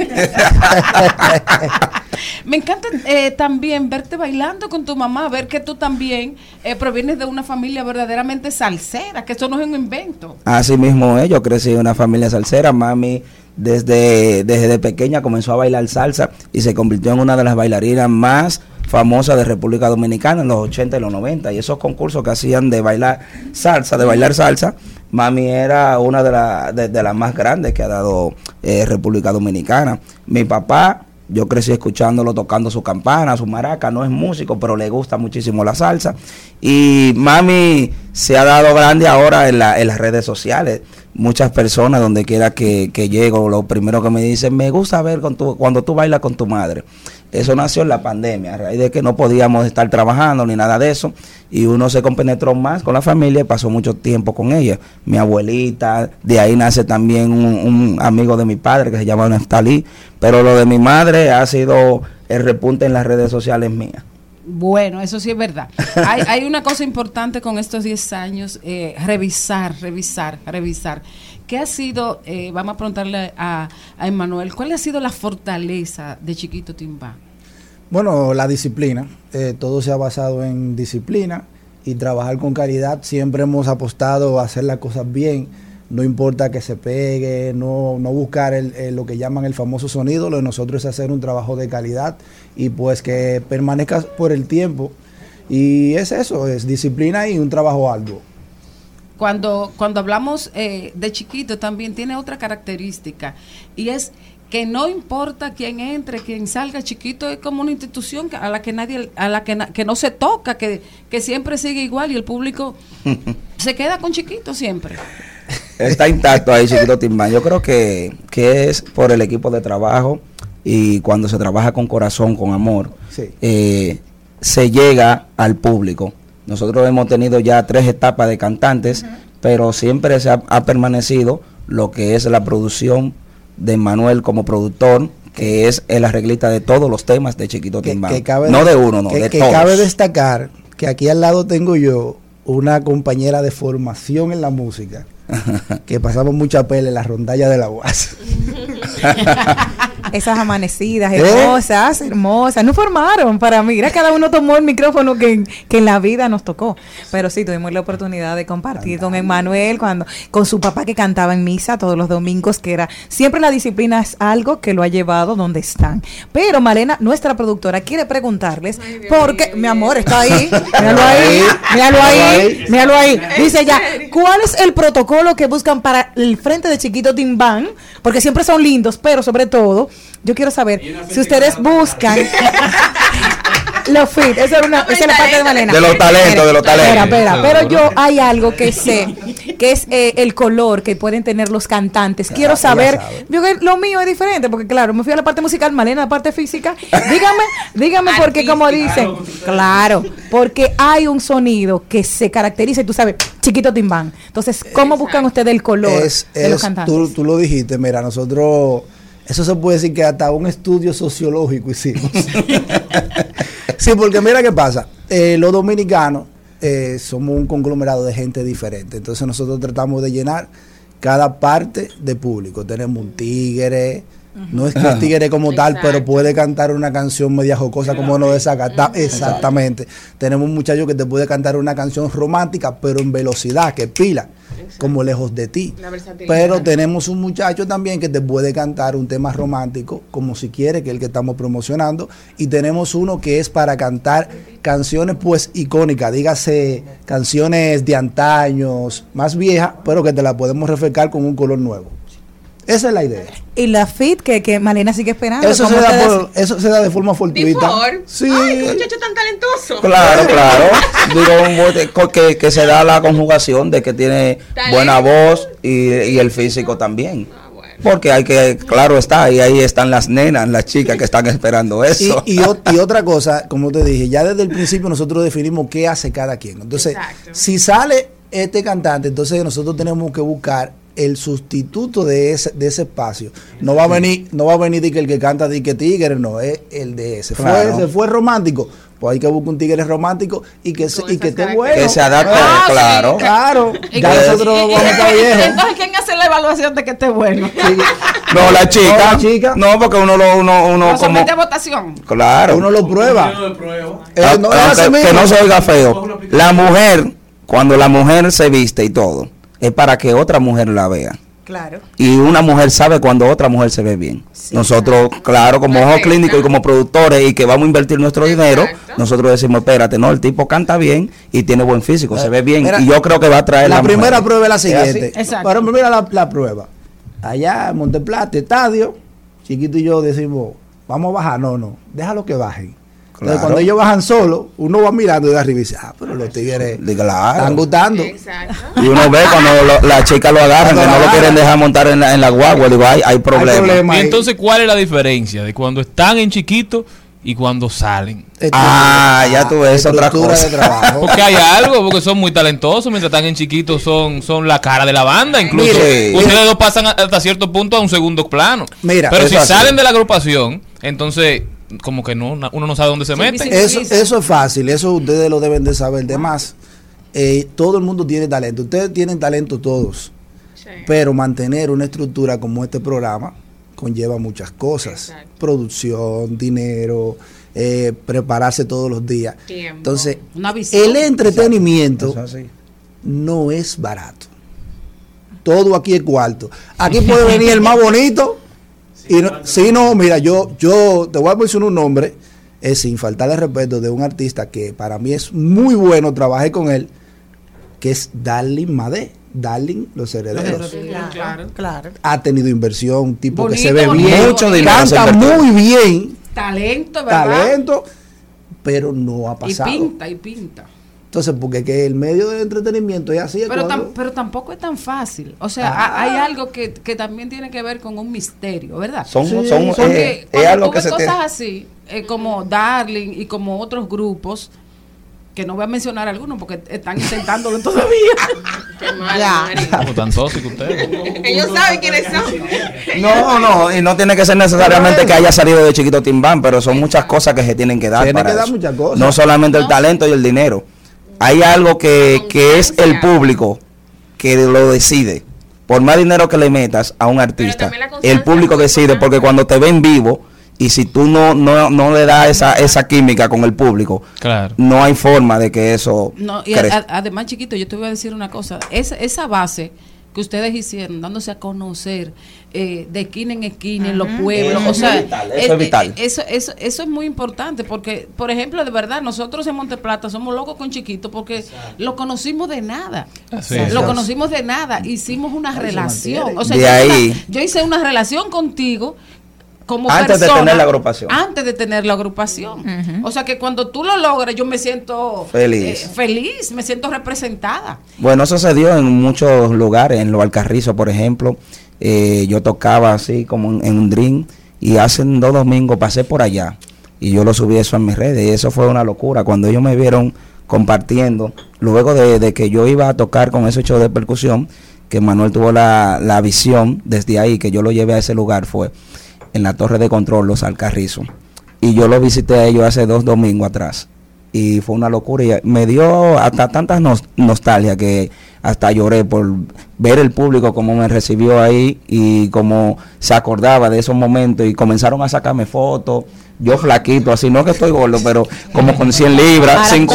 me encanta eh, también verte bailando con tu mamá, ver que tú también eh, provienes de una familia verdaderamente salsera, que eso no es un invento. Así mismo es, yo crecí en una familia salsera, mami desde, desde pequeña comenzó a bailar salsa y se convirtió en una de las bailarinas más famosas de República Dominicana en los 80 y los 90 y esos concursos que hacían de bailar salsa, de bailar salsa, mami era una de, la- de, de las más grandes que ha dado eh, República Dominicana. Mi papá yo crecí escuchándolo tocando su campana, su maraca, no es músico, pero le gusta muchísimo la salsa. Y mami se ha dado grande ahora en, la- en las redes sociales. Muchas personas, donde quiera que, que llego, lo primero que me dicen, me gusta ver con tu, cuando tú bailas con tu madre. Eso nació en la pandemia, a raíz de que no podíamos estar trabajando ni nada de eso. Y uno se compenetró más con la familia y pasó mucho tiempo con ella. Mi abuelita, de ahí nace también un, amigo de mi padre que se llama Neftalí. Pero lo de mi madre ha sido el repunte en las redes sociales mías. Bueno, eso sí es verdad. Hay, hay una cosa importante con estos 10 años, eh, revisar, revisar, revisar. ¿Qué ha sido, eh, vamos a preguntarle a, a Emanuel, cuál ha sido la fortaleza de Chiquito Timba? Bueno, la disciplina. eh, todo se ha basado en disciplina y trabajar con calidad. Siempre hemos apostado a hacer las cosas bien. No importa que se pegue, no, no buscar el- el- lo que llaman el famoso sonido. Lo de nosotros es hacer un trabajo de calidad y pues que permanezca por el tiempo. Y es eso, es disciplina y un trabajo arduo. Cuando, cuando hablamos eh, de Chiquito también tiene otra característica y es que no importa quién entre, quién salga, Chiquito es como una institución a la que nadie, a la que, na- que no se toca, que, que siempre sigue igual y el público se queda con Chiquito siempre. Está intacto ahí, Chiquito Timbán. Yo creo que, que es por el equipo de trabajo y cuando se trabaja con corazón, con amor, Sí. eh, se llega al público. Nosotros hemos tenido ya tres etapas de cantantes, pero siempre se ha, ha permanecido lo que es la producción de Manuel como productor, que es el arreglista de todos los temas de Chiquito que, Timbán. que cabe no de- de uno, no, que, de que todos. cabe destacar que aquí al lado tengo yo una compañera de formación en la música que pasamos mucha pele en la rondalla de la UAS. esas amanecidas ¿Eh? hermosas, hermosas. No formaron para mí. Mira, cada uno tomó el micrófono que, que en la vida nos tocó. Pero sí, tuvimos la oportunidad de compartir con Emmanuel, cuando, con su papá que cantaba en misa todos los domingos, que era siempre la disciplina es algo que lo ha llevado donde están. Pero Malena, nuestra productora, quiere preguntarles, porque, mi amor, está ahí, míralo ahí, míralo ahí, míralo ahí. Dice ya, ¿cuál es el protocolo que buscan para el frente de Chiquito Timbán? Porque siempre son lindos, pero sobre todo, yo quiero saber si ustedes buscan los fit, esa, era una, esa es la parte de Malena. De los talentos, de los talentos. Espera, espera, pero yo hay algo que sé, que es eh, el color que pueden tener los cantantes. Quiero saber, yo que lo mío es diferente, porque claro, me fui a la parte musical, Malena a la parte física. Dígame, dígame, porque como dicen, claro, porque hay un sonido que se caracteriza y tú sabes, chiquito timbán. Entonces, ¿cómo buscan ustedes el color es, de los es- cantantes? tú, tú lo dijiste, mira, nosotros, eso se puede decir que hasta un estudio sociológico hicimos. sí, porque mira qué pasa, eh, los dominicanos eh, somos un conglomerado de gente diferente, entonces nosotros tratamos de llenar cada parte de público. Tenemos un tigre, no es que es tigre como tal, pero puede cantar una canción media jocosa como no desacata. Exactamente. Tenemos un muchacho que te puede cantar una canción romántica, pero en velocidad, que pila, como lejos de ti. Pero tenemos un muchacho también que te puede cantar un tema romántico, como si quiere, que es el que estamos promocionando. Y tenemos uno que es para cantar canciones pues icónicas, dígase canciones de antaños, más viejas, pero que te la podemos refrescar con un color nuevo. Esa es la idea. Y la fit que, que Malena sigue esperando. Eso se, ¿cómo da por- eso se da de forma fortuita. Sí. Ay, qué muchacho tan talentoso. Claro, claro. Digo, un que, que se da la conjugación de que tiene Talento. buena voz y, y el físico también. Porque hay que, claro está, y ahí están las nenas, las chicas que están esperando eso. y o- y otra cosa, como te dije, ya desde el principio nosotros definimos qué hace cada quien. Entonces, si sale este cantante, entonces nosotros tenemos que buscar el sustituto de ese, de ese espacio. No va a venir, no va a venir de que el que canta de que tigre, no, es el de ese. Fue, Claro. se fue romántico. Pues hay que buscar un tigre romántico y que, se- y que esté bueno. Que se adapte, Ah, sí, claro. Claro. Ya que- nosotros y- y- vamos a estar y- viejos. Entonces, ¿quién hace la evaluación de que esté bueno? No, la chica. No, la chica. No, porque uno lo, uno, uno ¿Lo como. somete a votación? Claro. Uno lo prueba. Eh, que, que no se oiga feo. La mujer, cuando la mujer se viste y todo, es para que otra mujer la vea. Claro. Y una mujer sabe cuando otra mujer se ve bien. nosotros, claro, como ojo clínico y como productores y que vamos a invertir nuestro dinero, nosotros decimos, espérate, no, el tipo canta bien y tiene buen físico, se ve bien. Mira, y yo creo que va a traer la, la, primera mujer. prueba es la siguiente. Exacto. Pero mira la, la prueba. Allá en Monteplata, estadio, Chiquito y yo decimos, vamos a bajar. No, no, déjalo que bajen. Entonces, cuando ellos bajan solos, uno va mirando de arriba y dice, ah, pero los tigres Claro. están gustando. Y uno ve cuando lo- la chica lo agarran, que no lo quieren dejar montar en la, en la guagua, digo, hay, hay problemas. Y entonces, ¿cuál es la diferencia de cuando están en chiquito y cuando salen? Ah, ya tú ves otra cosa. Porque hay algo, porque son muy talentosos, mientras están en chiquito son, son la cara de la banda, incluso Mire, ustedes mire. dos pasan hasta cierto punto a un segundo plano. Mira, Pero si así. salen de la agrupación, entonces como que no, uno no sabe dónde se mete. Eso, eso es fácil, eso ustedes lo deben de saber. De más, eh, todo el mundo tiene talento. Ustedes tienen talento todos. Pero mantener una estructura como este programa conlleva muchas cosas. Producción, dinero, eh, prepararse todos los días. Tiempo. Entonces, Una visión. el entretenimiento no es barato. Todo aquí es cuarto. Aquí puede venir el más bonito. Y no, si no, mira, yo, yo te voy a mencionar un nombre, es sin faltarle respeto, de un artista que para mí es muy bueno, trabajé con él, que es Darling Madé. Darling, los herederos. Claro, claro. Ha tenido inversión, un tipo que se ve bonito, bien, bonito. Mucho dinero canta muy bien, Talento, ¿verdad? talento, pero no ha Y pasado. pinta, y pinta. Entonces, porque que el medio del entretenimiento es así. es Pero, cuando- tam- pero tampoco es tan fácil. O sea, Ah. ha- hay algo que, que también tiene que ver con un misterio, ¿verdad? Son- Sí, son- Porque es cuando algo tú que ves se cosas tiene- así, eh, como Darling y como otros grupos, que no voy a mencionar algunos porque están intentándolo todavía. Ya. Como tan tóxicos ustedes. Ellos saben quiénes son. No, no, y no tiene que ser necesariamente que haya salido de chiquito Timbán, pero son muchas cosas que se tienen que dar. Tiene para que dar eso. muchas cosas. No solamente el talento y el dinero. Hay algo que, que es el público que lo decide. por más dinero que le metas a un artista, el público decide, porque cuando te ven vivo, y si tú no, no, no le das esa, esa química con el público, Claro. no hay forma de que eso No, y a- además, chiquito, yo te voy a decir una cosa. Esa, esa base que ustedes hicieron, dándose a conocer eh, de esquina en esquina, en los pueblos, Eso o es sea, vital, eso es vital. Eso, eso, eso es muy importante porque, por ejemplo, de verdad, nosotros en Monteplata somos locos con Chiquito porque lo conocimos de nada. Lo es. conocimos de nada, hicimos una relación. O sea, De yo, hice ahí. una- yo hice una relación contigo como Antes de tener la agrupación. Antes de tener la agrupación. O sea que cuando tú lo logras, yo me siento Feliz. eh, feliz, me siento representada. Bueno, eso se dio en muchos lugares, en los Alcarrizos, por ejemplo. Eh, yo tocaba así como en, en un drink y hace dos domingos pasé por allá y yo lo subí eso en mis redes y eso fue una locura. Cuando ellos me vieron compartiendo, luego de, de que yo iba a tocar con ese show de percusión, que Manuel tuvo la, la visión desde ahí, que yo lo llevé a ese lugar, fue en la torre de control, los Alcarrizos. Y yo lo visité a ellos hace dos domingos atrás. Y fue una locura. Y me dio hasta tanta nos- nostalgia que hasta lloré por ver el público como me recibió ahí y como se acordaba de esos momentos y comenzaron a sacarme fotos. Yo flaquito así no que estoy gordo pero como con 100 libras cinco-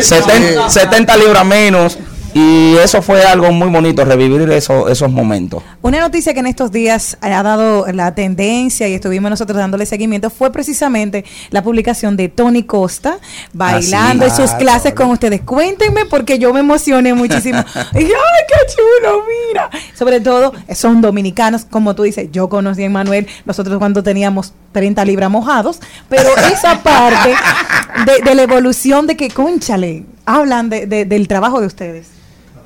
70, 70 libras menos y eso fue algo muy bonito revivir eso- esos momentos Una noticia que en estos días ha dado la tendencia y estuvimos nosotros dándole seguimiento fue precisamente la publicación de Tony Costa bailando Ah, en sus sí. clases con ustedes. Cuéntenme porque yo me emocioné muchísimo. y ¡ay, qué chulo! Mira. Sobre todo, son dominicanos, como tú dices. Yo conocí a Manuel, nosotros cuando teníamos 30 libras mojados, pero esa parte de, de la evolución de que, conchale, hablan de- de- del trabajo de ustedes.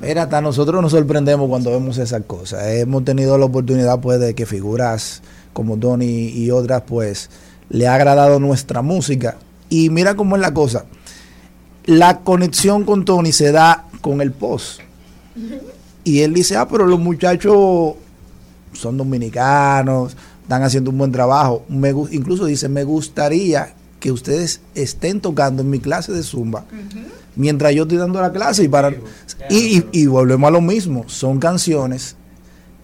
Mira, hasta nosotros nos sorprendemos cuando vemos esas cosas. Hemos tenido la oportunidad pues de que figuras como Tony y otras pues le ha agradado nuestra música. Y mira cómo es la cosa. La conexión con Tony se da con el post. Y él dice, ah, pero los muchachos son dominicanos, están haciendo un buen trabajo. Me incluso dice, me gustaría que ustedes estén tocando en mi clase de zumba mientras yo estoy dando la clase y para y, y- y volvemos a lo mismo son canciones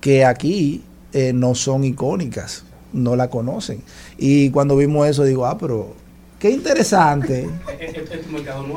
que aquí eh, no son icónicas no la conocen y cuando vimos eso digo ah pero qué interesante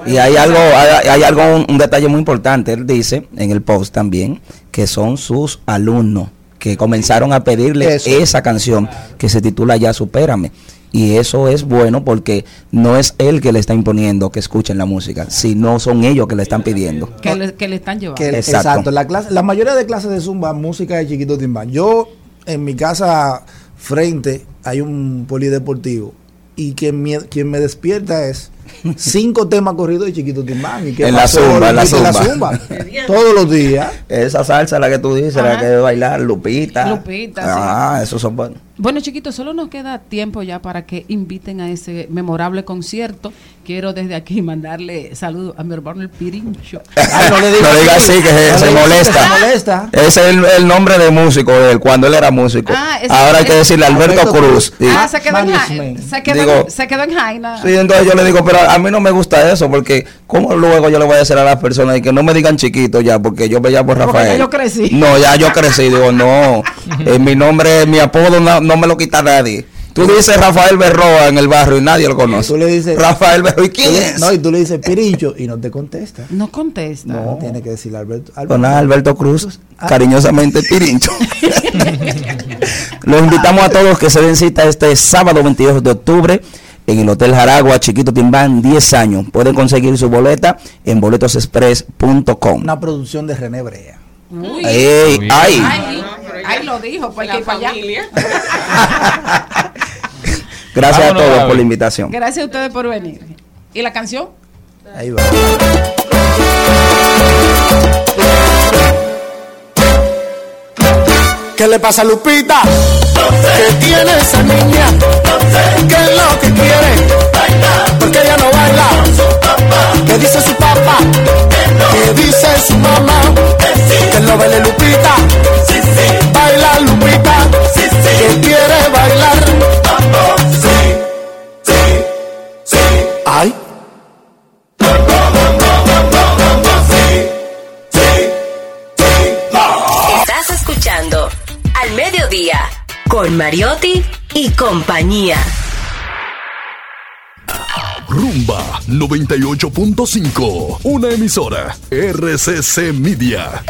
Y hay algo, hay, hay algo, un, un detalle muy importante. Él dice en el post también que son sus alumnos que comenzaron a pedirle Eso. esa canción que se titula Ya Supérame. Y eso es bueno porque no es él que le está imponiendo que escuchen la música, sino son ellos que le están pidiendo. Que le, que le están llevando. que Exacto. exacto, la clase la mayoría de clases de zumba música de chiquito timbán yo en mi casa frente hay un polideportivo y quien me, quien me despierta es cinco temas corridos de chiquito timbán y qué En la zumba, en la Y que zumba. todos los días Esa salsa la que tú dices, la que debe bailar, Lupita. Lupita, Ah, esos son buenos. Bueno, chiquitos, solo nos queda tiempo ya para que inviten a ese memorable concierto. Quiero desde aquí mandarle saludos a mi hermano el Pirincho. Ay, no le digas No diga así, que se, No molesta. se molesta. Ese es el, el nombre de músico de él, cuando él era músico. Ah, Ahora hay que decirle Alberto, Alberto Cruz. Cruz. Sí. Ah, se quedó, en, se, quedó, Digo- se quedó en Jaina. Sí, entonces yo le digo, pero a mí no me gusta eso, porque ¿cómo luego yo le voy a decir a las personas y que no me digan chiquito ya, porque yo me llamo Porque Rafael? ya yo crecí. No, ya yo crecí, digo, no, eh, mi nombre, mi apodo no, no me lo quita nadie. Tú dices Rafael Berroa en el barrio y nadie lo conoce. tú le dices Rafael Berroa, ¿y quién es? no y tú le dices pirincho y no te contesta No contesta. no tiene que decirle Alberto, Alberto. Con Alberto Cruz, cariñosamente Pirincho. Los invitamos a todos que se den cita este sábado 22 de octubre en el Hotel Jaragua, Chiquito Timbán, 10 años. Pueden conseguir su boleta en boletosexpress.com. una producción de René Brea Uy. Ey, Uy. ay. Ay, ay, lo dijo, pues hay que La ir para allá. familia. Gracias Vámonos, a todos por la invitación. Gracias a ustedes por venir. ¿Y la canción? ahí va ¿Qué le pasa a Lupita? ¿Qué tiene esa niña? ¿Qué es lo que quiere? Porque ella no baila. ¿Qué dice su papá? ¿Qué dice su mamá? Que lo baile Lupita. Baila Lupita. Que quiere bailar. Con Mariotti y compañía. Rumba 98.5, una emisora RCC Media.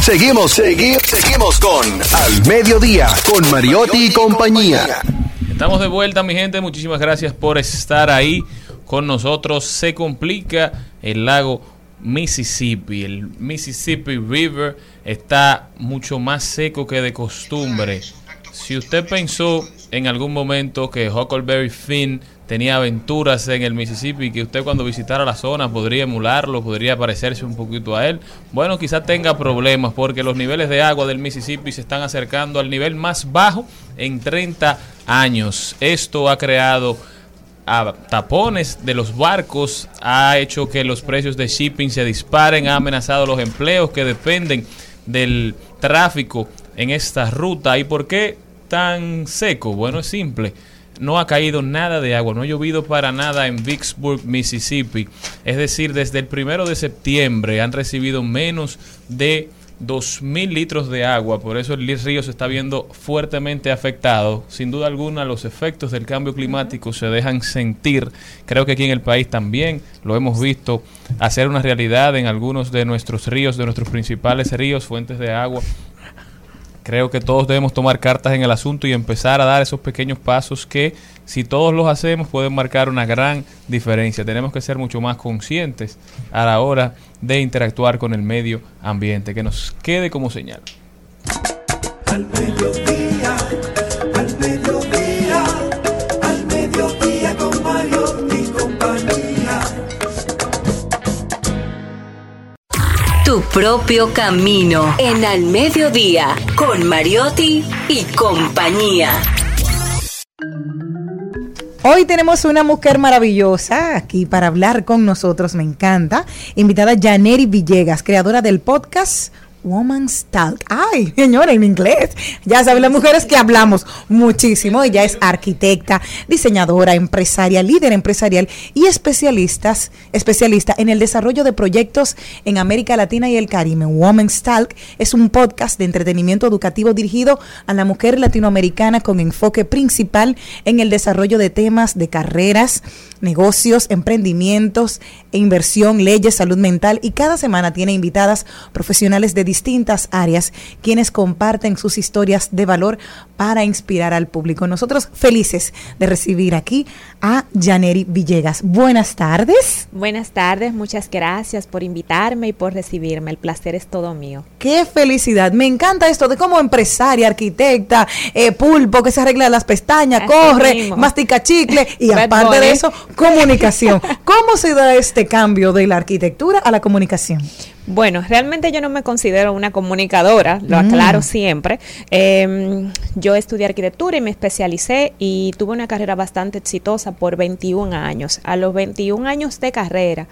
Seguimos, seguimos, seguimos con Al Mediodía, con Mariotti y compañía. Estamos de vuelta, mi gente. Muchísimas gracias por estar ahí con nosotros. Se complica el lago Mississippi. El Mississippi River está mucho más seco que de costumbre. Si usted pensó en algún momento que Huckleberry Finn tenía aventuras en el Mississippi, que usted cuando visitara la zona podría emularlo, podría parecerse un poquito a él, bueno, quizás tenga problemas porque los niveles de agua del Mississippi se están acercando al nivel más bajo en 30 años. Esto ha creado a tapones de los barcos, ha hecho que los precios de shipping se disparen, ha amenazado los empleos que dependen del tráfico en esta ruta. ¿Y por qué tan seco? Bueno, es simple. No ha caído nada de agua, no ha llovido para nada en Vicksburg, Mississippi. Es decir, desde el primero de septiembre han recibido menos de 2.000 litros de agua, por eso el río se está viendo fuertemente afectado. Sin duda alguna, los efectos del cambio climático se dejan sentir. Creo que aquí en el país también lo hemos visto hacer una realidad en algunos de nuestros ríos, de nuestros principales ríos, fuentes de agua. Creo que todos debemos tomar cartas en el asunto y empezar a dar esos pequeños pasos que, si todos los hacemos, pueden marcar una gran diferencia. Tenemos que ser mucho más conscientes a la hora de interactuar con el medio ambiente, que nos quede como señal. Al mediodía, al mediodía, al mediodía con Mario y compañía. Tu propio camino en Al Mediodía con Mariotti y compañía. Hoy tenemos una mujer maravillosa aquí para hablar con nosotros, me encanta. Invitada Janeri Villegas, creadora del podcast Woman's Talk. Ay, señora, en inglés. Ya saben las mujeres que hablamos muchísimo. Ella es arquitecta, diseñadora, empresaria, líder empresarial y especialistas, especialista en el desarrollo de proyectos en América Latina y el Caribe. Woman's Talk es un podcast de entretenimiento educativo dirigido a la mujer latinoamericana con enfoque principal en el desarrollo de temas de carreras, negocios, emprendimientos, e inversión, leyes, salud mental y cada semana tiene invitadas profesionales de distintas áreas quienes comparten sus historias de valor para inspirar al público. Nosotros felices de recibir aquí a Janeri Villegas. Buenas tardes. Buenas tardes, muchas gracias por invitarme y por recibirme. El placer es todo mío. Qué felicidad. Me encanta esto de como empresaria, arquitecta, eh, pulpo que se arregla las pestañas, Así corre, mismo. mastica chicle y aparte de eso, comunicación. ¿Cómo se da este cambio de la arquitectura a la comunicación? Bueno, realmente yo no me considero una comunicadora, lo Mm. aclaro siempre. Eh, yo estudié arquitectura y me especialicé y tuve una carrera bastante exitosa por 21 años. A los 21 años de carrera,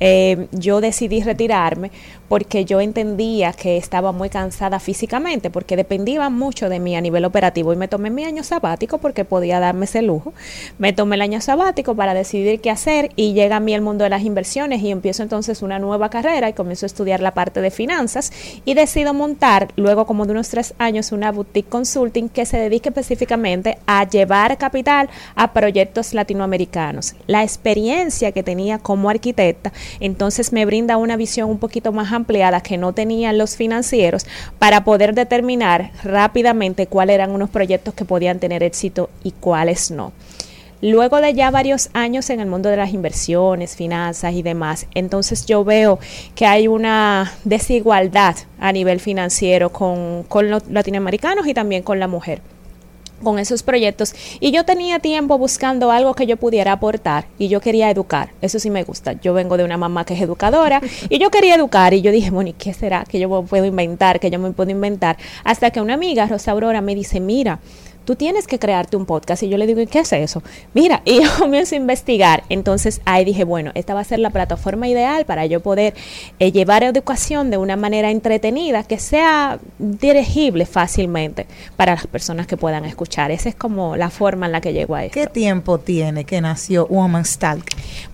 eh, yo decidí retirarme porque yo entendía que estaba muy cansada físicamente, porque dependía mucho de mí a nivel operativo y me tomé mi año sabático porque podía darme ese lujo. Me tomé el año sabático para decidir qué hacer y llega a mí el mundo de las inversiones y empiezo entonces una nueva carrera y comienzo a estudiar la parte de finanzas y decido montar luego como de unos tres años una boutique consulting que se dedique específicamente a llevar capital a proyectos latinoamericanos. La experiencia que tenía como arquitecta entonces me brinda una visión un poquito más ampliada que no tenían los financieros para poder determinar rápidamente cuáles eran unos proyectos que podían tener éxito y cuáles no. Luego de ya varios años en el mundo de las inversiones, finanzas y demás, entonces yo veo que hay una desigualdad a nivel financiero con, con los latinoamericanos y también con la mujer con esos proyectos. Y yo tenía tiempo buscando algo que yo pudiera aportar y yo quería educar, eso sí me gusta, yo vengo de una mamá que es educadora y yo quería educar y yo dije, bueno, ¿y qué será que yo puedo inventar, que yo me puedo inventar? Hasta que una amiga, Rosa Aurora, me dice, mira, tú tienes que crearte un podcast. Y yo le digo, ¿y qué es eso? Mira, y yo comienzo a investigar. Entonces ahí dije, bueno, esta va a ser la plataforma ideal para yo poder eh, llevar educación de una manera entretenida, que sea dirigible fácilmente para las personas que puedan escuchar. Esa es como la forma en la que llego a esto. ¿Qué tiempo tiene que nació Woman's Talk?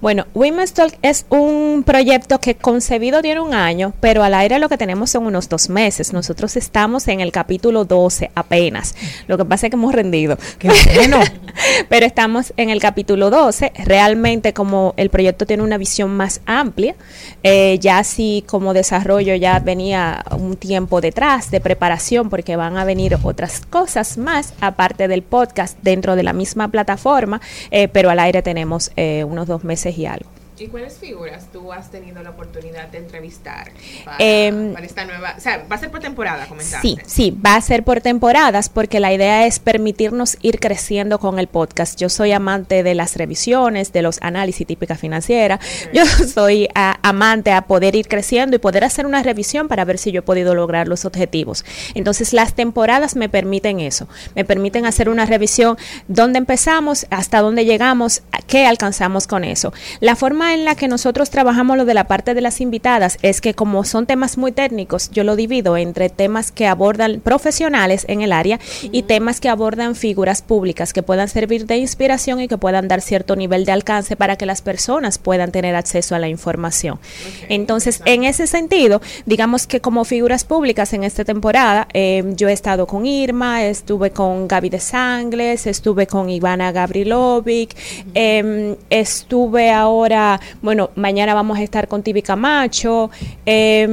Bueno, Women's Talk es un proyecto que concebido tiene un año, pero al aire lo que tenemos son unos dos meses. Nosotros estamos en el capítulo 12 apenas. Lo que pasa es que hemos rendido. pero estamos en el capítulo 12. Realmente como el proyecto tiene una visión más amplia, eh, ya así como desarrollo ya venía un tiempo detrás de preparación porque van a venir otras cosas más aparte del podcast dentro de la misma plataforma, eh, pero al aire tenemos eh, unos dos meses y algo. ¿Y cuáles figuras tú has tenido la oportunidad de entrevistar para, Em, para esta nueva? O sea, va a ser por temporada. Sí, sí, va a ser por temporadas porque la idea es permitirnos ir creciendo con el podcast. Yo soy amante de las revisiones, de los análisis típica financiera. Yo soy amante a poder ir creciendo y poder hacer una revisión para ver si yo he podido lograr los objetivos. Entonces, las temporadas me permiten eso. Me permiten hacer una revisión dónde empezamos, hasta dónde llegamos, qué alcanzamos con eso. La forma en la que nosotros trabajamos lo de la parte de las invitadas es que como son temas muy técnicos, yo lo divido entre temas que abordan profesionales en el área y temas que abordan figuras públicas que puedan servir de inspiración y que puedan dar cierto nivel de alcance para que las personas puedan tener acceso a la información. Entonces, en ese sentido, digamos que como figuras públicas en esta temporada, eh, yo he estado con Irma, estuve con Gaby de Sangles, estuve con Ivana Gavrilovic, eh, estuve ahora, bueno, mañana vamos a estar con Tibi Camacho, eh,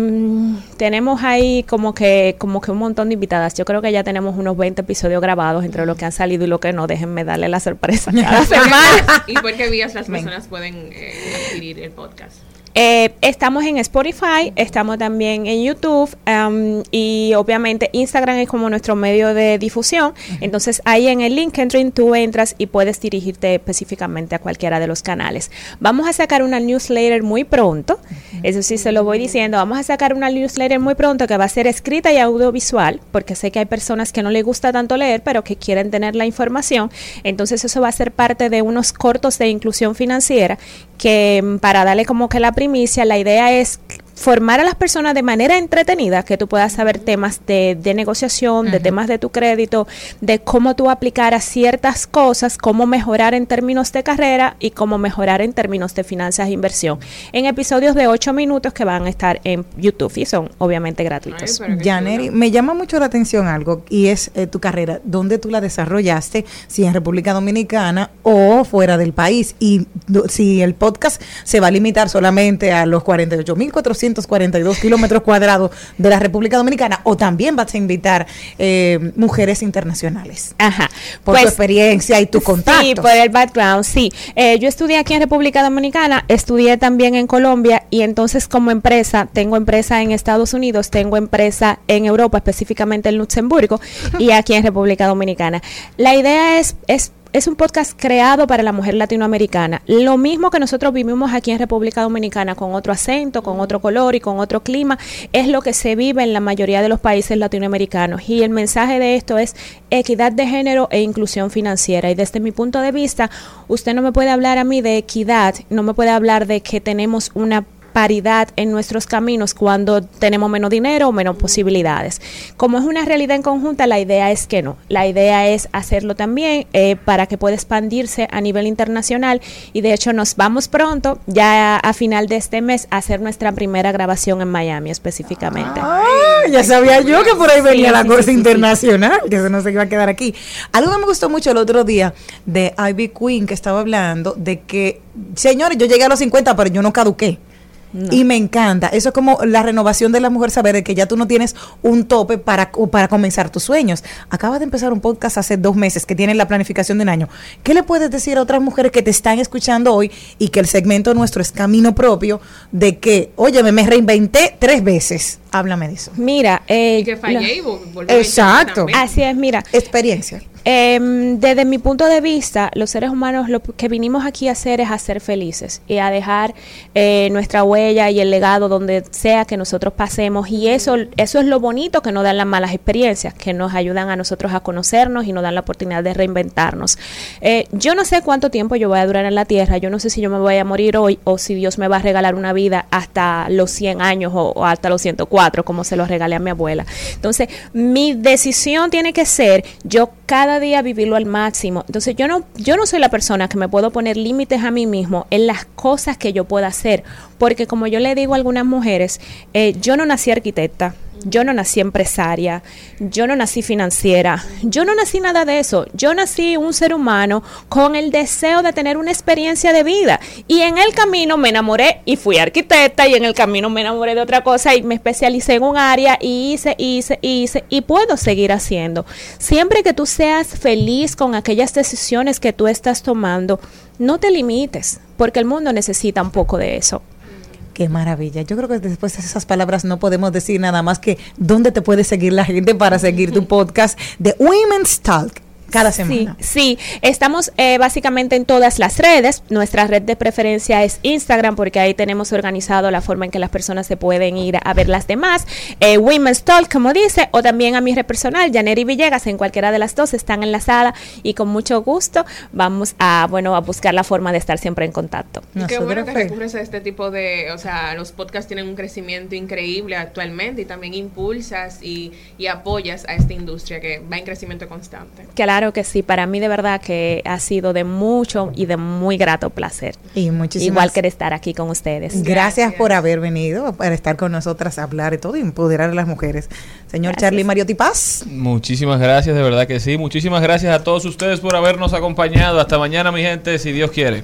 tenemos ahí como que, como que un montón de invitadas. Yo creo que ya tenemos unos 20 episodios grabados entre lo que han salido y lo que no. Déjenme darle la sorpresa cada semana. ¿Y por qué vías las personas pueden eh, adquirir el podcast? Eh, estamos en Spotify, estamos también en YouTube um, y obviamente Instagram es como nuestro medio de difusión. Entonces ahí en el link entering tú entras y puedes dirigirte específicamente a cualquiera de los canales. Vamos a sacar una newsletter muy pronto, eso sí se lo voy diciendo. Vamos a sacar una newsletter muy pronto que va a ser escrita y audiovisual, porque sé que hay personas que no les gusta tanto leer, pero que quieren tener la información. Entonces eso va a ser parte de unos cortos de inclusión financiera que mm, para darle como que la primicia, la idea es formar a las personas de manera entretenida, que tú puedas saber temas de, de negociación, de temas de tu crédito, de cómo tú aplicar a ciertas cosas, cómo mejorar en términos de carrera y cómo mejorar en términos de finanzas e inversión, en episodios de 8 minutos que van a estar en YouTube y son obviamente gratuitos. Janeri, me llama mucho la atención algo y es eh, tu carrera, dónde tú la desarrollaste, si en República Dominicana o fuera del país, y do- si el podcast se va a limitar solamente a los 48.442 kilómetros cuadrados de la República Dominicana o también vas a invitar eh, mujeres internacionales. Ajá. Por tu experiencia y tu contacto. Sí, por el background, sí. Eh, yo estudié aquí en República Dominicana, estudié también en Colombia y entonces como empresa, tengo empresa en Estados Unidos, tengo empresa en Europa, específicamente en Luxemburgo y aquí en República Dominicana. La idea es, es es un podcast creado para la mujer latinoamericana. Lo mismo que nosotros vivimos aquí en República Dominicana con otro acento, con otro color y con otro clima, es lo que se vive en la mayoría de los países latinoamericanos. Y el mensaje de esto es equidad de género e inclusión financiera. Y desde mi punto de vista, usted no me puede hablar a mí de equidad, no me puede hablar de que tenemos una paridad en nuestros caminos cuando tenemos menos dinero o menos posibilidades. Como es una realidad en conjunta, la idea es que no. La idea es hacerlo también eh, para que pueda expandirse a nivel internacional y de hecho nos vamos pronto, ya a final de este mes, a hacer nuestra primera grabación en Miami específicamente. Ah, ya sabía yo que por ahí venía Sí, la sí, cosa sí, sí, sí. internacional, que eso no se iba a quedar aquí. Algo que me gustó mucho el otro día de Ivy Queen, que estaba hablando de que, señores, yo llegué a los 50, pero yo no caduqué. Y me encanta. Eso es como la renovación de la mujer, saber que ya tú no tienes un tope para, para comenzar tus sueños. Acabas de empezar un podcast hace dos meses que tiene la planificación de un año. ¿Qué le puedes decir a otras mujeres que te están escuchando hoy y que el segmento nuestro es camino propio de que, oye, me reinventé tres veces? Háblame de eso. Mira, eh, que fallé y vol- volví Exacto. Así es, mira. Experiencia. Em, desde mi punto de vista, los seres humanos lo que vinimos aquí a hacer es a ser felices y a dejar eh, nuestra huella y el legado donde sea que nosotros pasemos. Y eso, eso es lo bonito que nos dan las malas experiencias, que nos ayudan a nosotros a conocernos y nos dan la oportunidad de reinventarnos. Eh, yo no sé cuánto tiempo yo voy a durar en la tierra, yo no sé si yo me voy a morir hoy o si Dios me va a regalar una vida hasta los 100 años o, o hasta los 104, como se los regalé a mi abuela. Entonces, mi decisión tiene que ser yo cada día vivirlo al máximo. Entonces, yo no, yo no soy la persona que me puedo poner límites a mí mismo en las cosas que yo pueda hacer, porque como yo le digo a algunas mujeres, eh, yo no nací arquitecta. Yo no nací empresaria, yo no nací financiera, yo no nací nada de eso. Yo nací un ser humano con el deseo de tener una experiencia de vida. Y en el camino me enamoré y fui arquitecta y en el camino me enamoré de otra cosa y me especialicé en un área y hice, hice, hice y puedo seguir haciendo. Siempre que tú seas feliz con aquellas decisiones que tú estás tomando, no te limites, porque el mundo necesita un poco de eso. Qué maravilla. Yo creo que después de esas palabras no podemos decir nada más que dónde te puede seguir la gente para seguir tu podcast de Women's Talk cada semana. Sí, sí. estamos eh, básicamente en todas las redes. Nuestra red de preferencia es Instagram porque ahí tenemos organizado la forma en que las personas se pueden ir a ver las demás. Eh, Women's Talk, como dice, o también a mi red personal, Janeri Villegas, en cualquiera de las dos están enlazadas y con mucho gusto vamos a, bueno, a buscar la forma de estar siempre en contacto. Y qué bueno que recurres a este tipo de, o sea, los podcasts tienen un crecimiento increíble actualmente y también impulsas y, y apoyas a esta industria que va en crecimiento constante. Claro que sí, para mí de verdad que ha sido de mucho y de muy grato placer. Y muchísimas Igual que de estar aquí con ustedes. Gracias, por haber venido, por estar con nosotras hablar de todo y empoderar a las mujeres. Señor Gracias. Charlie Mariotti Paz. Muchísimas gracias, de verdad que sí. Muchísimas gracias a todos ustedes por habernos acompañado. Hasta mañana, mi gente, si Dios quiere.